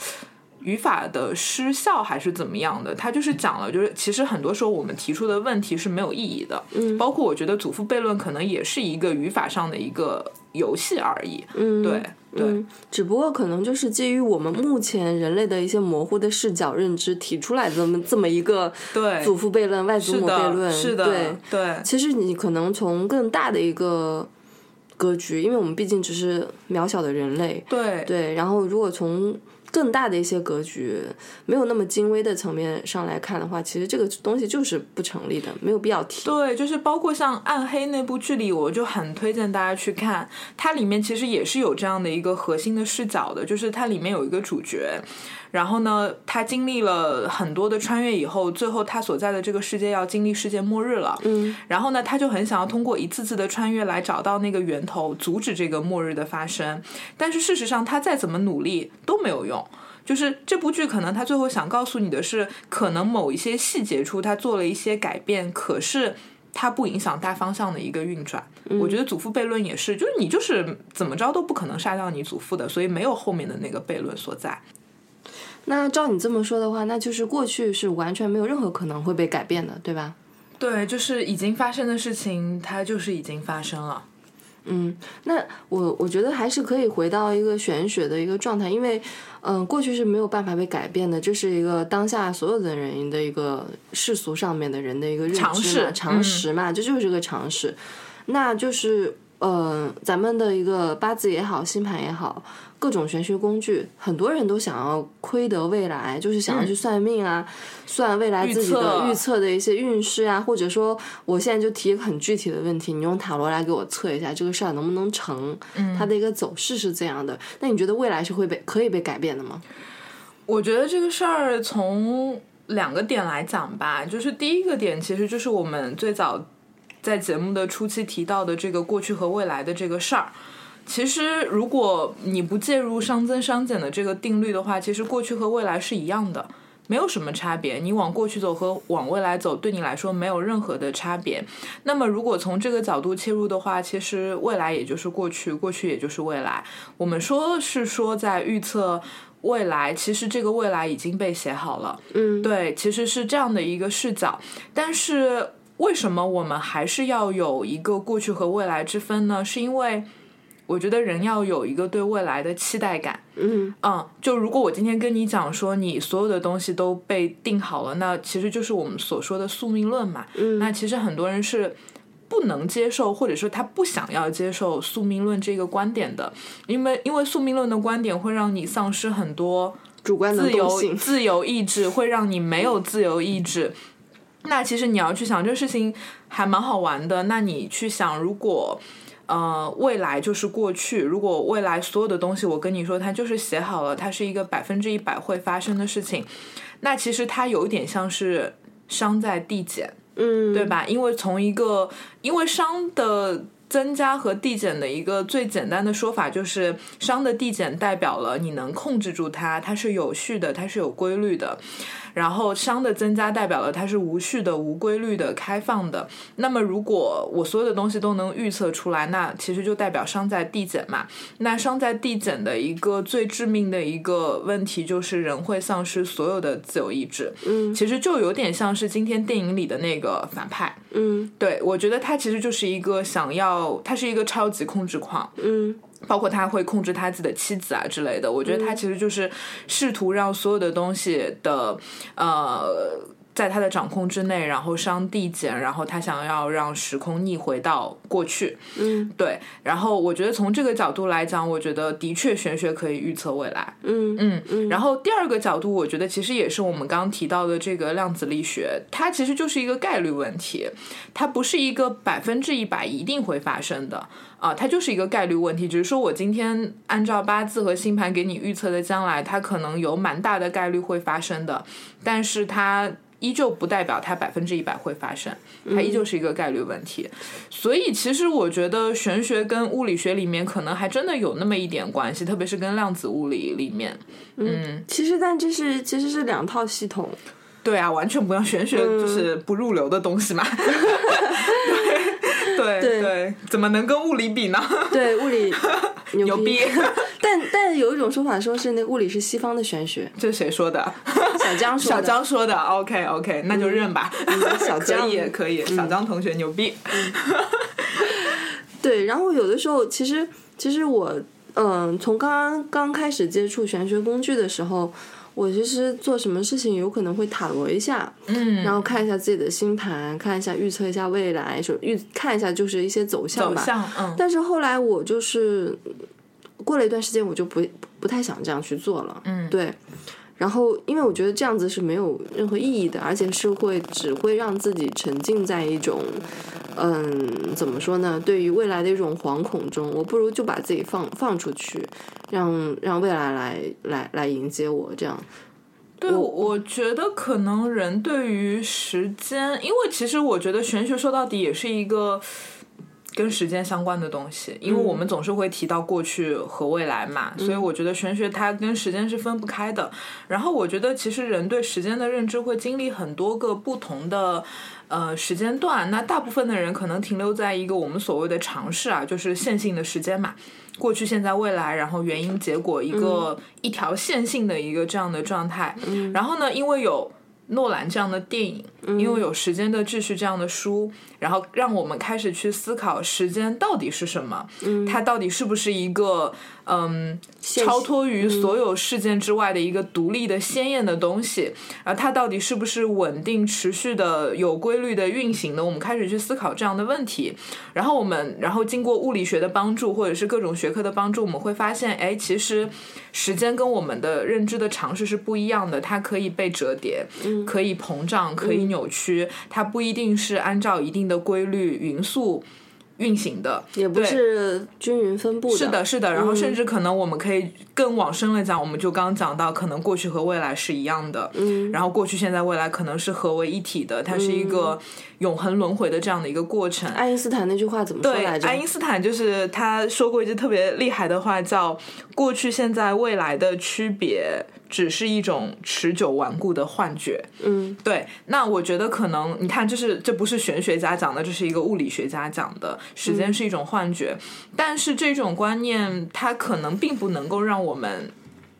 语法的失效还是怎么样的，他就是讲了，就是其实很多时候我们提出的问题是没有意义的，嗯，包括我觉得祖父悖论可能也是一个语法上的一个游戏而已，嗯，对对、嗯，只不过可能就是基于我们目前人类的一些模糊的视角认知提出来的这么这么一个对。祖父悖论、外祖是母悖论，的，是的，对。对。其实你可能从更大的一个格局，因为我们毕竟只是渺小的人类，对对。然后如果从更大的一些格局，没有那么精微的层面上来看的话，其实这个东西就是不成立的，没有必要提。对，就是包括像《暗黑》那部剧里，我就很推荐大家去看。它里面其实也是有这样的一个核心的视角的，就是它里面有一个主角，然后呢，他经历了很多的穿越以后，最后他所在的这个世界要经历世界末日了。嗯，然后呢，他就很想要通过一次次的穿越来找到那个源头，阻止这个末日的发生。但是事实上，他再怎么努力都没有用。就是这部剧可能他最后想告诉你的是，可能某一些细节处他做了一些改变，可是它不影响大方向的一个运转。我觉得祖父悖论也是，就是你就是怎么着都不可能杀掉你祖父的，所以没有后面的那个悖论所在。那照你这么说的话，那就是过去是完全没有任何可能会被改变的，对吧？对，就是已经发生的事情，它就是已经发生了。嗯，那我我觉得还是可以回到一个玄学的一个状态，因为，嗯、过去是没有办法被改变的，这是一个当下所有的人的一个世俗上面的人的一个认知嘛常识常识嘛，这就是个常识。那就是，呃，咱们的一个八字也好，星盘也好，各种玄学工具，很多人都想要窥得未来，就是想要去算命啊，算未来自己的嗯预测预测的一些运势啊，或者说，我现在就提一个很具体的问题，你用塔罗来给我测一下这个事儿能不能成，嗯它的一个走势是这样的。那你觉得未来是会被可以被改变的吗？我觉得这个事儿从两个点来讲吧，就是第一个点其实就是我们最早在节目的初期提到的这个过去和未来的这个事儿。其实，如果你不介入熵增熵减的这个定律的话，其实过去和未来是一样的，没有什么差别。你往过去走和往未来走，对你来说没有任何的差别。那么，如果从这个角度切入的话，其实未来也就是过去，过去也就是未来。我们说是说在预测未来，其实这个未来已经被写好了。嗯，对，其实是这样的一个视角，但是为什么我们还是要有一个过去和未来之分呢？是因为我觉得人要有一个对未来的期待感。嗯嗯，就如果我今天跟你讲说你所有的东西都被定好了，那其实就是我们所说的宿命论嘛。嗯那其实很多人是不能接受，或者说他不想要接受宿命论这个观点的，因为因为宿命论的观点会让你丧失很多主观能自由。自由意志，会让你没有自由意志。那其实你要去想这个事情还蛮好玩的。那你去想，如果呃未来就是过去，如果未来所有的东西我跟你说它就是写好了，它是一个百分之一百会发生的事情，那其实它有一点像是商在递减。嗯，对吧？因为从一个因为商的增加和递减的一个最简单的说法，就是熵的递减代表了你能控制住它，它是有序的，它是有规律的。然后熵的增加代表了它是无序的、无规律的、开放的。那么如果我所有的东西都能预测出来，那其实就代表熵在递减嘛。那熵在递减的一个最致命的一个问题就是人会丧失所有的自由意志。嗯其实就有点像是今天电影里的那个反派。嗯对，我觉得他其实就是一个想要，他是一个超级控制狂，嗯包括他会控制他自己的妻子啊之类的。我觉得他其实就是试图让所有的东西的呃。在他的掌控之内，然后熵递减，然后他想要让时空逆回到过去，嗯对。然后我觉得从这个角度来讲，我觉得的确玄学可以预测未来，嗯嗯嗯。然后第二个角度，我觉得其实也是我们刚刚提到的这个量子力学，它其实就是一个概率问题，它不是一个百分之一百一定会发生的啊，它就是一个概率问题。只是说我今天按照八字和星盘给你预测的将来，它可能有蛮大的概率会发生的，但是它。依旧不代表它百分之一百会发生，它依旧是一个概率问题。所以其实我觉得玄学跟物理学里面可能还真的有那么一点关系，特别是跟量子物理里面。嗯，其实但这是其实是两套系统。对啊，完全不像玄学，就是不入流的东西嘛。[laughs] 对对对怎么能跟物理比呢？对物理牛 [laughs] 牛逼！[laughs] 但但有一种说法说是那物理是西方的玄学，这是谁说的？小江说的。小江说的。OK OK，那就认吧。小江也可以，小江同学牛逼。对，然后有的时候，其实其实我嗯，从刚刚刚开始接触玄学工具的时候。我其实做什么事情有可能会塔罗一下，嗯，然后看一下自己的星盘，看一下预测一下未来，就预看一下就是一些走向吧。走向，嗯。但是后来我就是过了一段时间，我就不不太想这样去做了，嗯，对。然后，因为我觉得这样子是没有任何意义的，而且是会只会让自己沉浸在一种，嗯，怎么说呢？对于未来的一种惶恐中，我不如就把自己放放出去，让让未来来来来迎接我。这样，对，我觉得可能人对于时间，因为其实我觉得玄学说到底也是一个。跟时间相关的东西，因为我们总是会提到过去和未来嘛，所以我觉得玄学它跟时间是分不开的。然后我觉得其实人对时间的认知会经历很多个不同的呃时间段，那大部分的人可能停留在一个我们所谓的尝试啊，就是线性的时间嘛，过去、现在、未来，然后原因、结果一个一条线性的一个这样的状态。然后呢，因为有。诺兰这样的电影，因为有《时间的秩序》这样的书，然后让我们开始去思考时间到底是什么，它到底是不是一个。嗯，超脱于所有事件之外的一个独立的鲜艳的东西，而它到底是不是稳定、持续的、有规律的运行的？我们开始去思考这样的问题。然后我们，然后经过物理学的帮助，或者是各种学科的帮助，我们会发现，哎，其实时间跟我们的认知的尝试是不一样的。它可以被折叠，可以膨胀，可以扭曲，它不一定是按照一定的规律匀速。运行的也不是均匀分布的，是的，是的。然后甚至可能我们可以更往深了讲，我们就刚刚讲到，可能过去和未来是一样的，嗯，然后过去、现在、未来可能是合为一体的，它是一个永恒轮回的这样的一个过程。爱因斯坦那句话怎么说来着？爱因斯坦就是他说过一句特别厉害的话，叫“过去、现在、未来的区别”。只是一种持久顽固的幻觉。嗯，对。那我觉得可能，你看，这是这不是玄学家讲的，这是一个物理学家讲的。时间是一种幻觉，但是这种观念它可能并不能够让我们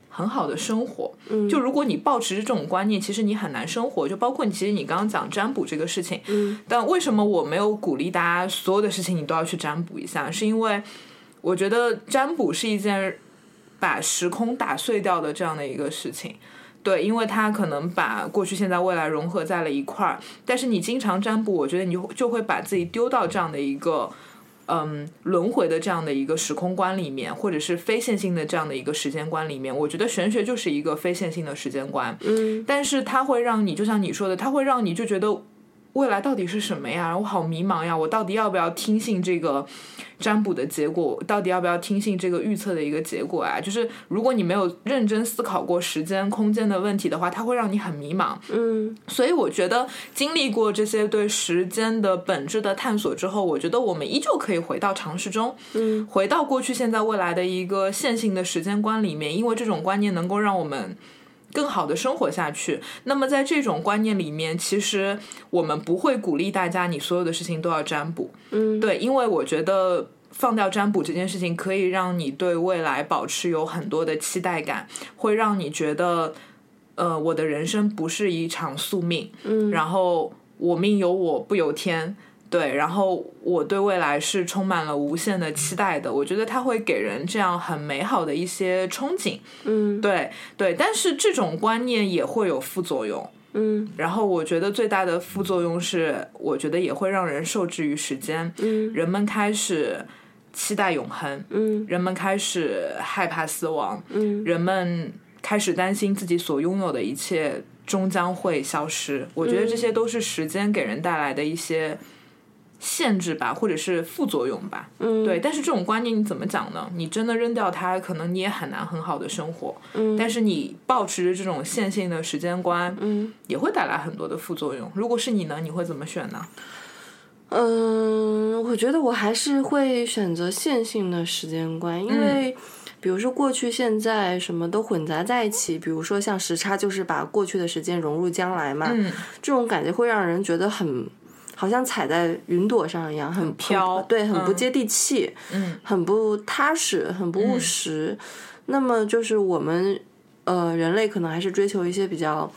很好的生活。嗯，就如果你保持这种观念，其实你很难生活。就包括你，其实你刚刚讲占卜这个事情。嗯，但为什么我没有鼓励大家所有的事情你都要去占卜一下？是因为我觉得占卜是一件。把时空打碎掉的这样的一个事情，对，因为它可能把过去、现在、未来融合在了一块儿。但是你经常占卜，我觉得你就会把自己丢到这样的一个嗯轮回的这样的一个时空观里面，或者是非线性的这样的一个时间观里面。我觉得玄学就是一个非线性的时间观，嗯，但是它会让你，就像你说的，它会让你就觉得。未来到底是什么呀？我好迷茫呀！我到底要不要听信这个占卜的结果？到底要不要听信这个预测的一个结果啊？就是如果你没有认真思考过时间、空间的问题的话，它会让你很迷茫。嗯，所以我觉得经历过这些对时间的本质的探索之后，我觉得我们依旧可以回到常识中，嗯，回到过去、现在、未来的一个线性的时间观里面，因为这种观念能够让我们。更好的生活下去。那么，在这种观念里面，其实我们不会鼓励大家你所有的事情都要占卜。嗯，对，因为我觉得放掉占卜这件事情，可以让你对未来保持有很多的期待感，会让你觉得，呃，我的人生不是一场宿命。嗯，然后我命由我不由天。对，然后我对未来是充满了无限的期待的。我觉得它会给人这样很美好的一些憧憬。嗯，对对，但是这种观念也会有副作用。嗯，然后我觉得最大的副作用是，我觉得也会让人受制于时间。嗯，人们开始期待永恒。嗯，人们开始害怕死亡。嗯，人们开始担心自己所拥有的一切终将会消失。我觉得这些都是时间给人带来的一些。限制吧，或者是副作用吧，嗯，对。但是这种观念你怎么讲呢？你真的扔掉它，可能你也很难很好的生活。嗯，但是你保持着这种线性的时间观，嗯，也会带来很多的副作用。如果是你呢，你会怎么选呢？嗯，我觉得我还是会选择线性的时间观，因为比如说过去、现在什么都混杂在一起，比如说像时差，就是把过去的时间融入将来嘛，嗯，这种感觉会让人觉得很。好像踩在云朵上一样，很飘，对，很不接地气，嗯，很不踏实，很不务实。那么就是我们呃人类可能还是追求一些比较。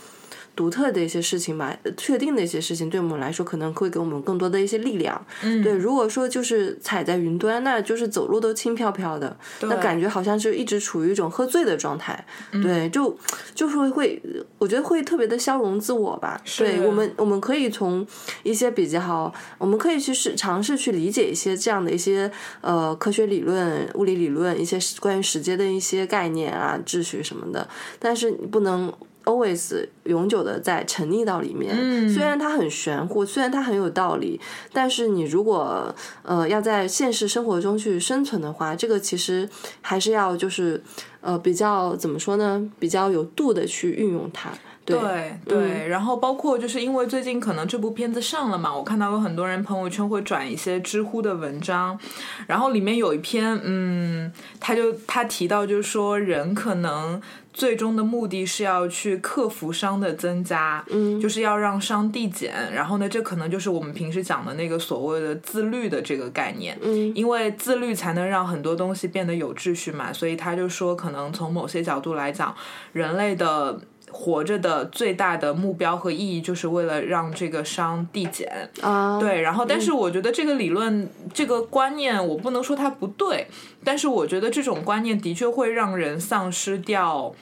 独特的一些事情吧，确定的一些事情，对我们来说可能会给我们更多的一些力量。嗯，对，如果说就是踩在云端，那就是走路都轻飘飘的，那感觉好像就一直处于一种喝醉的状态。对，就就是会，我觉得会特别的消融自我吧。对我们，我们可以从一些比较好，我们可以去试尝试去理解一些这样的一些呃科学理论、物理理论，一些关于时间的一些概念啊、秩序什么的，但是你不能。Always 永久的在沉溺到里面，虽然它很玄乎，虽然它很有道理，但是你如果呃要在现实生活中去生存的话，这个其实还是要就是呃比较怎么说呢？比较有度的去运用它。对对，然后包括就是因为最近可能这部片子上了嘛，我看到有很多人朋友圈会转一些知乎的文章，然后里面有一篇，嗯，他就他提到就是说人可能。最终的目的是要去克服伤的增加，嗯，就是要让伤递减。然后呢，这可能就是我们平时讲的那个所谓的自律的这个概念，嗯，因为自律才能让很多东西变得有秩序嘛。所以他就说，可能从某些角度来讲，人类的。活着的最大的目标和意义，就是为了让这个伤递减啊。对，然后，但是我觉得这个理论、这个观念，我不能说它不对，但是我觉得这种观念的确会让人丧失掉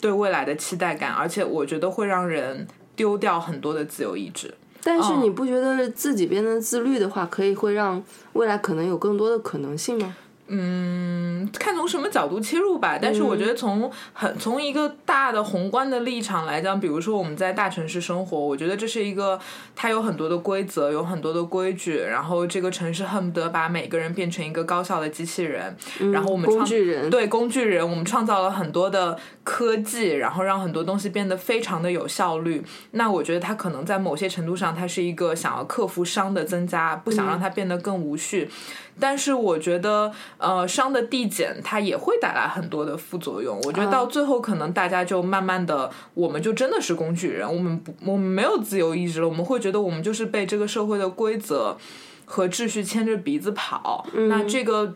对未来的期待感，而且我觉得会让人丢掉很多的自由意志。但是你不觉得自己变得自律的话，可以会让未来可能有更多的可能性吗？嗯，看从什么角度切入吧。但是我觉得从很从一个大的宏观的立场来讲，比如说我们在大城市生活，我觉得这是一个它有很多的规则，有很多的规矩，然后这个城市恨不得把每个人变成一个高效的机器人，然后我们工具人对工具人，我们创造了很多的科技，然后让很多东西变得非常的有效率。那我觉得它可能在某些程度上，它是一个想要克服商的增加，不想让它变得更无序。但是我觉得，呃，伤的递减它也会带来很多的副作用。我觉得到最后，可能大家就慢慢的，我们就真的是工具人，我们不，我们没有自由意志了。我们会觉得我们就是被这个社会的规则和秩序牵着鼻子跑。那这个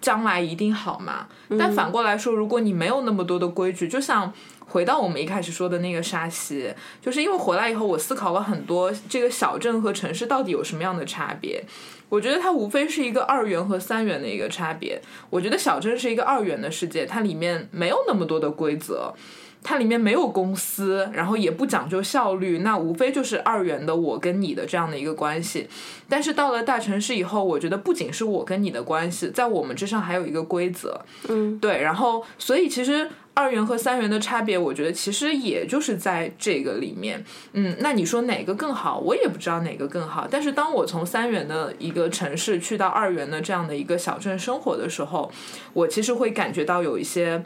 将来一定好吗？但反过来说，如果你没有那么多的规矩，就像。回到我们一开始说的那个沙溪，就是因为回来以后，我思考了很多，这个小镇和城市到底有什么样的差别？我觉得它无非是一个二元和三元的一个差别。我觉得小镇是一个二元的世界，它里面没有那么多的规则，它里面没有公司，然后也不讲究效率，那无非就是二元的我跟你的这样的一个关系。但是到了大城市以后，我觉得不仅是我跟你的关系，在我们之上还有一个规则。嗯，对，然后所以其实。二元和三元的差别，我觉得其实也就是在这个里面。嗯，那你说哪个更好？我也不知道哪个更好。但是当我从三元的一个城市去到二元的这样的一个小镇生活的时候，我其实会感觉到有一些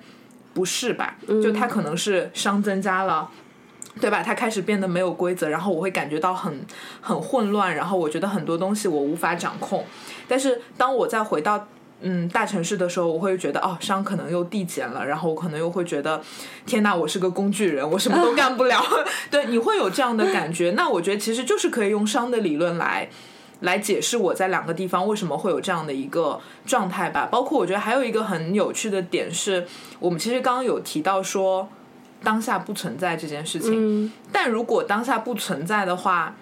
不适吧。就它可能是伤增加了，对吧？它开始变得没有规则，然后我会感觉到很很混乱，然后我觉得很多东西我无法掌控。但是当我再回到嗯，大城市的时候，我会觉得哦，伤可能又递减了，然后我可能又会觉得，天哪，我是个工具人，我什么都干不了。[laughs] 对，你会有这样的感觉。那我觉得其实就是可以用伤的理论来来解释我在两个地方为什么会有这样的一个状态吧。包括我觉得还有一个很有趣的点是，我们其实刚刚有提到说当下不存在这件事情，但如果当下不存在的话。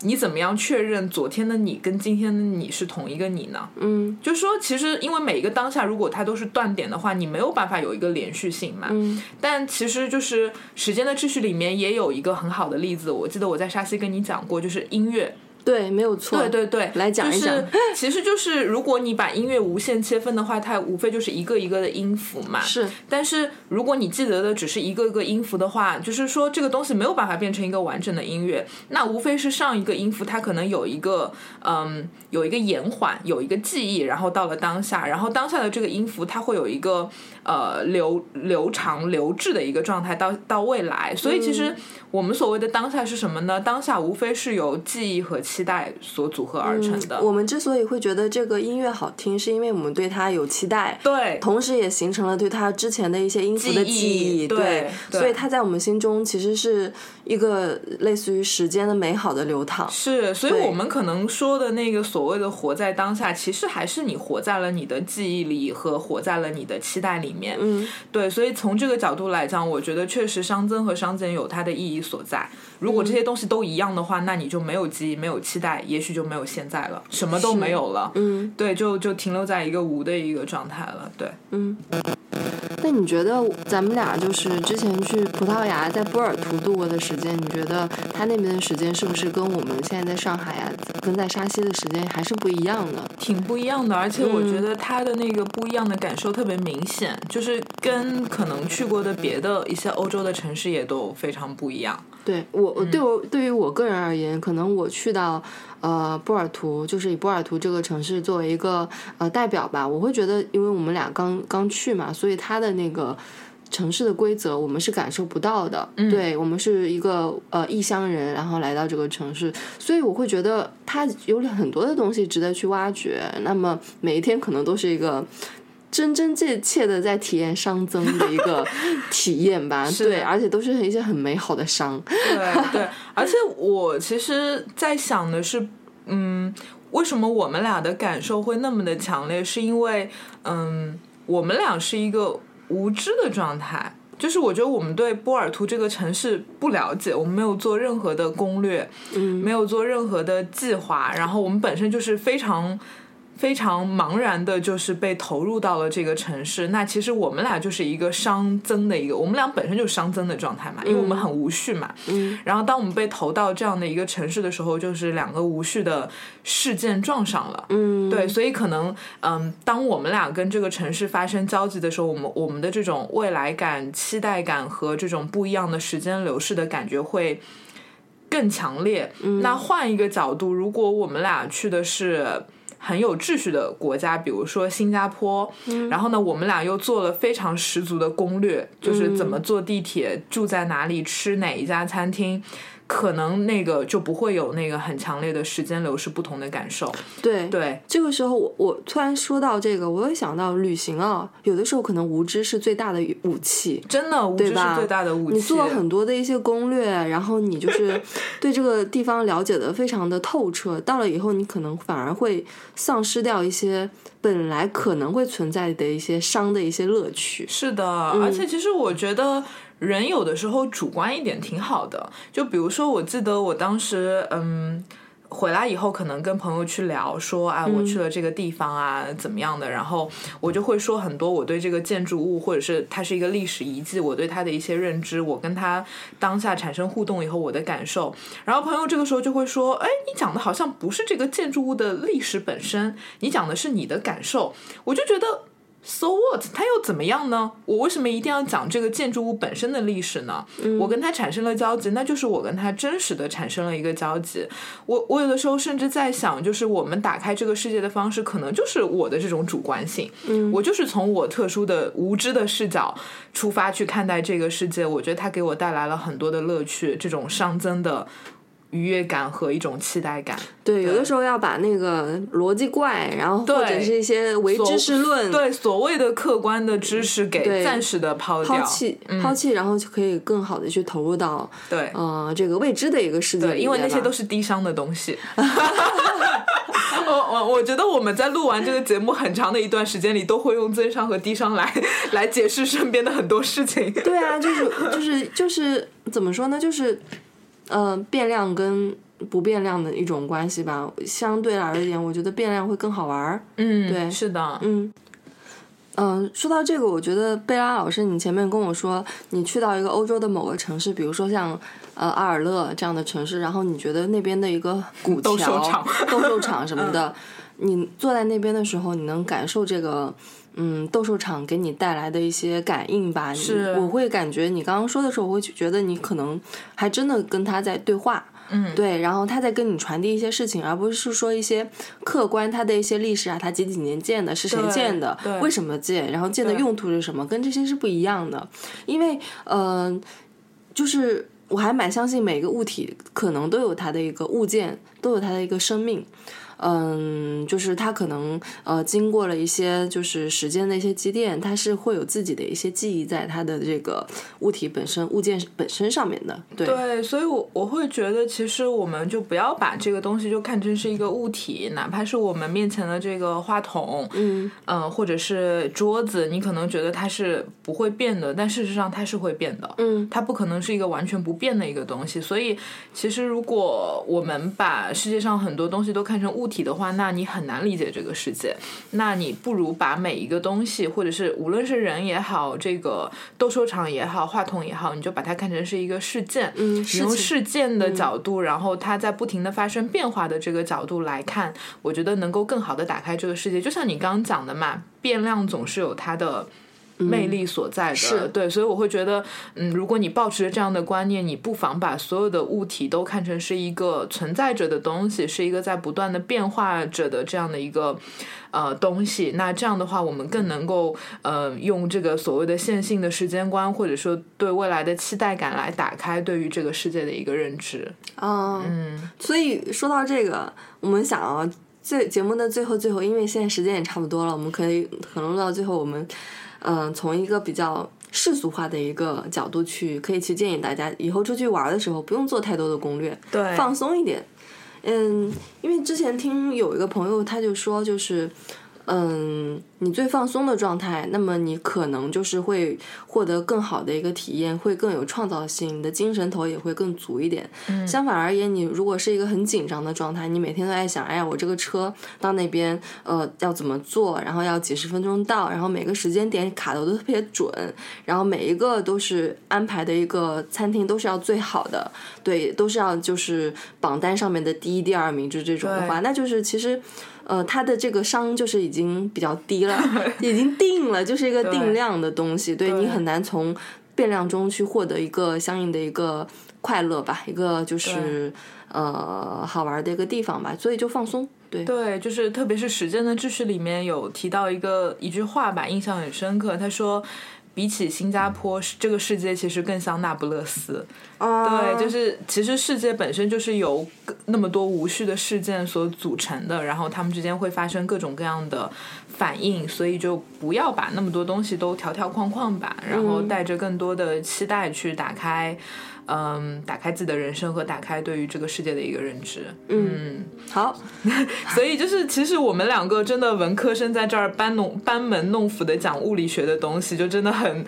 你怎么样确认昨天的你跟今天的你是同一个你呢？嗯，就是说，其实因为每一个当下，如果它都是断点的话，你没有办法有一个连续性嘛。嗯，但其实就是时间的秩序里面也有一个很好的例子，我记得我在沙溪跟你讲过，就是音乐。对，没有错。对对对，来讲一讲。其实就是如果你把音乐无限切分的话，它无非就是一个一个的音符嘛。是。但是如果你记得的只是一个一个音符的话，就是说这个东西没有办法变成一个完整的音乐。那无非是上一个音符它可能有一个嗯有一个延缓，有一个记忆，然后到了当下，然后当下的这个音符它会有一个呃流流长流滞的一个状态到到未来。所以其实我们所谓的当下是什么呢？当下无非是由记忆和。期待所组合而成的。我们之所以会觉得这个音乐好听，是因为我们对它有期待，对，同时也形成了对它之前的一些音符的记忆，对，所以它在我们心中其实是一个类似于时间的美好的流淌。是，所以我们可能说的那个所谓的活在当下，其实还是你活在了你的记忆里和活在了你的期待里面。嗯，对，所以从这个角度来讲，我觉得确实熵增和熵减有它的意义所在。如果这些东西都一样的话，那你就没有记忆，没有期待，也许就没有现在了，什么都没有了。嗯，对，就就停留在一个无的一个状态了。对，嗯。那你觉得咱们俩就是之前去葡萄牙在波尔图度过的时间，你觉得他那边的时间是不是跟我们现在在上海啊，跟在沙溪的时间还是不一样的？挺不一样的，而且我觉得他的那个不一样的感受特别明显，就是跟可能去过的别的一些欧洲的城市也都非常不一样。对我，对我对于我个人而言，可能我去到。呃，波尔图就是以波尔图这个城市作为一个呃代表吧，我会觉得，因为我们俩刚刚去嘛，所以它的那个城市的规则我们是感受不到的。对我们是一个呃异乡人，然后来到这个城市，所以我会觉得它有很多的东西值得去挖掘。那么每一天可能都是一个。真真切切的在体验熵增的一个 [laughs] 体验吧，对，而且都是一些很美好的伤。对对，而且我其实，在想的是，嗯，为什么我们俩的感受会那么的强烈？是因为，嗯，我们俩是一个无知的状态，就是我觉得我们对波尔图这个城市不了解，我们没有做任何的攻略，嗯，没有做任何的计划，然后我们本身就是非常。非常茫然的，就是被投入到了这个城市。那其实我们俩就是一个熵增的一个，我们俩本身就是熵增的状态嘛，因为我们很无序嘛。嗯。然后当我们被投到这样的一个城市的时候，就是两个无序的事件撞上了。嗯。对，所以可能，嗯，当我们俩跟这个城市发生交集的时候，我们我们的这种未来感、期待感和这种不一样的时间流逝的感觉会更强烈。嗯。那换一个角度，如果我们俩去的是。很有秩序的国家，比如说新加坡，然后呢，我们俩又做了非常十足的攻略，就是怎么坐地铁，住在哪里，吃哪一家餐厅。可能那个就不会有那个很强烈的时间流是不同的感受。对对，这个时候我我突然说到这个，我又想到旅行啊，有的时候可能无知是最大的武器，真的无知是最大的武器。你做了很多的一些攻略，然后你就是对这个地方了解的非常的透彻，到了以后你可能反而会丧失掉一些本来可能会存在的一些伤的一些乐趣。是的，而且其实我觉得。人有的时候主观一点挺好的，就比如说，我记得我当时，嗯，回来以后可能跟朋友去聊，说，啊，我去了这个地方啊，怎么样的，然后我就会说很多我对这个建筑物或者是它是一个历史遗迹，我对它的一些认知，我跟它当下产生互动以后我的感受，然后朋友这个时候就会说，哎，你讲的好像不是这个建筑物的历史本身，你讲的是你的感受，我就觉得。So what？它又怎么样呢？我为什么一定要讲这个建筑物本身的历史呢？我跟它产生了交集，那就是我跟它真实的产生了一个交集。我我有的时候甚至在想，就是我们打开这个世界的方式，可能就是我的这种主观性。嗯，我就是从我特殊的无知的视角出发去看待这个世界。我觉得它给我带来了很多的乐趣，这种熵增的。愉悦感和一种期待感，对，有的时候要把那个逻辑怪，然后或者是一些唯知识论，对所谓的客观的知识给暂时的抛抛弃，抛弃，然后就可以更好的去投入到对，呃，这个未知的一个世界里因为那些都是低商的东西。[laughs] [laughs] 我我我觉得我们在录完这个节目很长的一段时间里，都会用增商和低商来 [laughs] 来解释身边的很多事情。对啊，就是就是就是怎么说呢？就是。呃，变量跟不变量的一种关系吧。相对而言，我觉得变量会更好玩儿。嗯，对，是的，嗯，嗯，说到这个，我觉得贝拉老师，你前面跟我说，你去到一个欧洲的某个城市，比如说像呃阿尔勒这样的城市，然后你觉得那边的一个古斗兽场、斗兽场什么的，你坐在那边的时候，你能感受这个。嗯，斗兽场给你带来的一些感应吧，是我会感觉你刚刚说的时候，我会觉得你可能还真的跟他在对话，嗯，对，然后他在跟你传递一些事情，而不是说一些客观他的一些历史啊，他几几年建的，是谁建的，为什么建，然后建的用途是什么，跟这些是不一样的，因为，嗯，就是我还蛮相信每个物体可能都有它的一个物件，都有它的一个生命。嗯，就是它可能呃经过了一些就是时间的一些积淀，它是会有自己的一些记忆在它的这个物体本身、物件本身上面的。对对，所以我我会觉得，其实我们就不要把这个东西就看成是一个物体，哪怕是我们面前的这个话筒，嗯嗯，或者是桌子，你可能觉得它是不会变的，但事实上它是会变的。嗯它不可能是一个完全不变的一个东西，所以其实如果我们把世界上很多东西都看成物体的话，那你很难理解这个世界。那你不如把每一个东西，或者是无论是人也好，这个斗兽场也好，话筒也好，你就把它看成是一个事件，嗯，你用事件的角度，然后它在不停的发生变化的这个角度来看，我觉得能够更好的打开这个世界。就像你刚刚讲的嘛，变量总是有它的。魅力所在的，嗯是对，所以我会觉得，嗯，如果你抱持着这样的观念，你不妨把所有的物体都看成是一个存在着的东西，是一个在不断的变化着的这样的一个呃东西。那这样的话，我们更能够呃用这个所谓的线性的时间观，或者说对未来的期待感来打开对于这个世界的一个认知。啊，嗯，所以说到这个，我们想啊，最节目的最后最后，因为现在时间也差不多了，我们可以可能录到最后，我们嗯、呃从一个比较世俗化的一个角度去，可以去建议大家以后出去玩的时候不用做太多的攻略，对放松一点。嗯，因为之前听有一个朋友他就说，就是嗯，你最放松的状态，那么你可能就是会获得更好的一个体验，会更有创造性，你的精神头也会更足一点。相反而言，你如果是一个很紧张的状态，你每天都在想，哎呀，我这个车到那边呃要怎么坐，然后要几十分钟到，然后每个时间点卡的都特别准，然后每一个都是安排的一个餐厅都是要最好的，对，都是要就是榜单上面的第一、第二名，就这种的话，那就是其实。呃，它的这个商就是已经比较低了，[laughs] 已经定了，就是一个定量的东西，对你很难从变量中去获得一个相应的一个快乐吧，一个就是呃好玩的一个地方吧，所以就放松，对，对，就是特别是《时间的秩序》里面有提到一个一句话吧，印象很深刻。他说，比起新加坡，这个世界其实更像那不勒斯。啊对，就是其实世界本身就是由那么多无序的事件所组成的，然后他们之间会发生各种各样的反应，所以就不要把那么多东西都条条框框吧，然后带着更多的期待去打开。嗯，打开自己的人生和打开对于这个世界的一个认知。嗯，好，[laughs] 所以就是，其实我们两个真的文科生在这儿班弄班门弄斧的讲物理学的东西，就真的很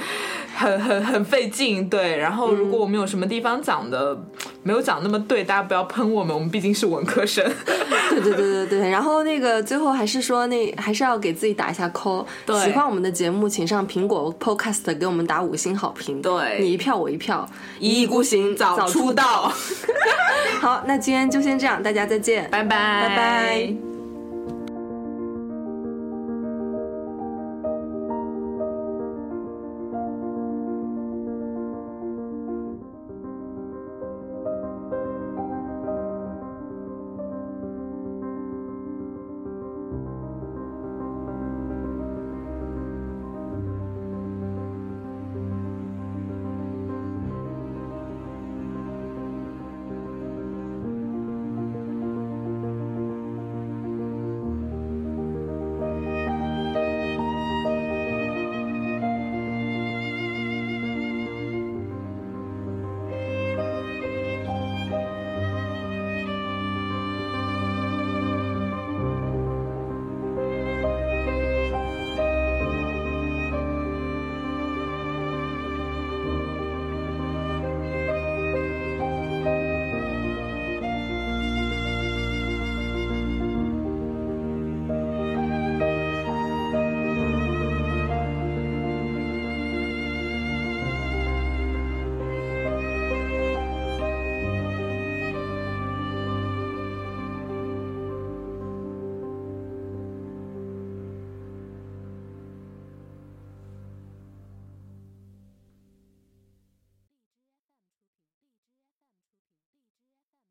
很很很费劲。对，然后如果我们有什么地方讲的没有讲那么对，大家不要喷我们，我们毕竟是文科生。[laughs] 对对对对对，然后那个最后还是说那还是要给自己打一下 call，对。喜欢我们的节目，请上苹果 Podcast 给我们打五星好评，对。你一票我一票，一意孤行，早出道。[laughs] 好，那今天就先这样，大家再见，拜拜，拜拜。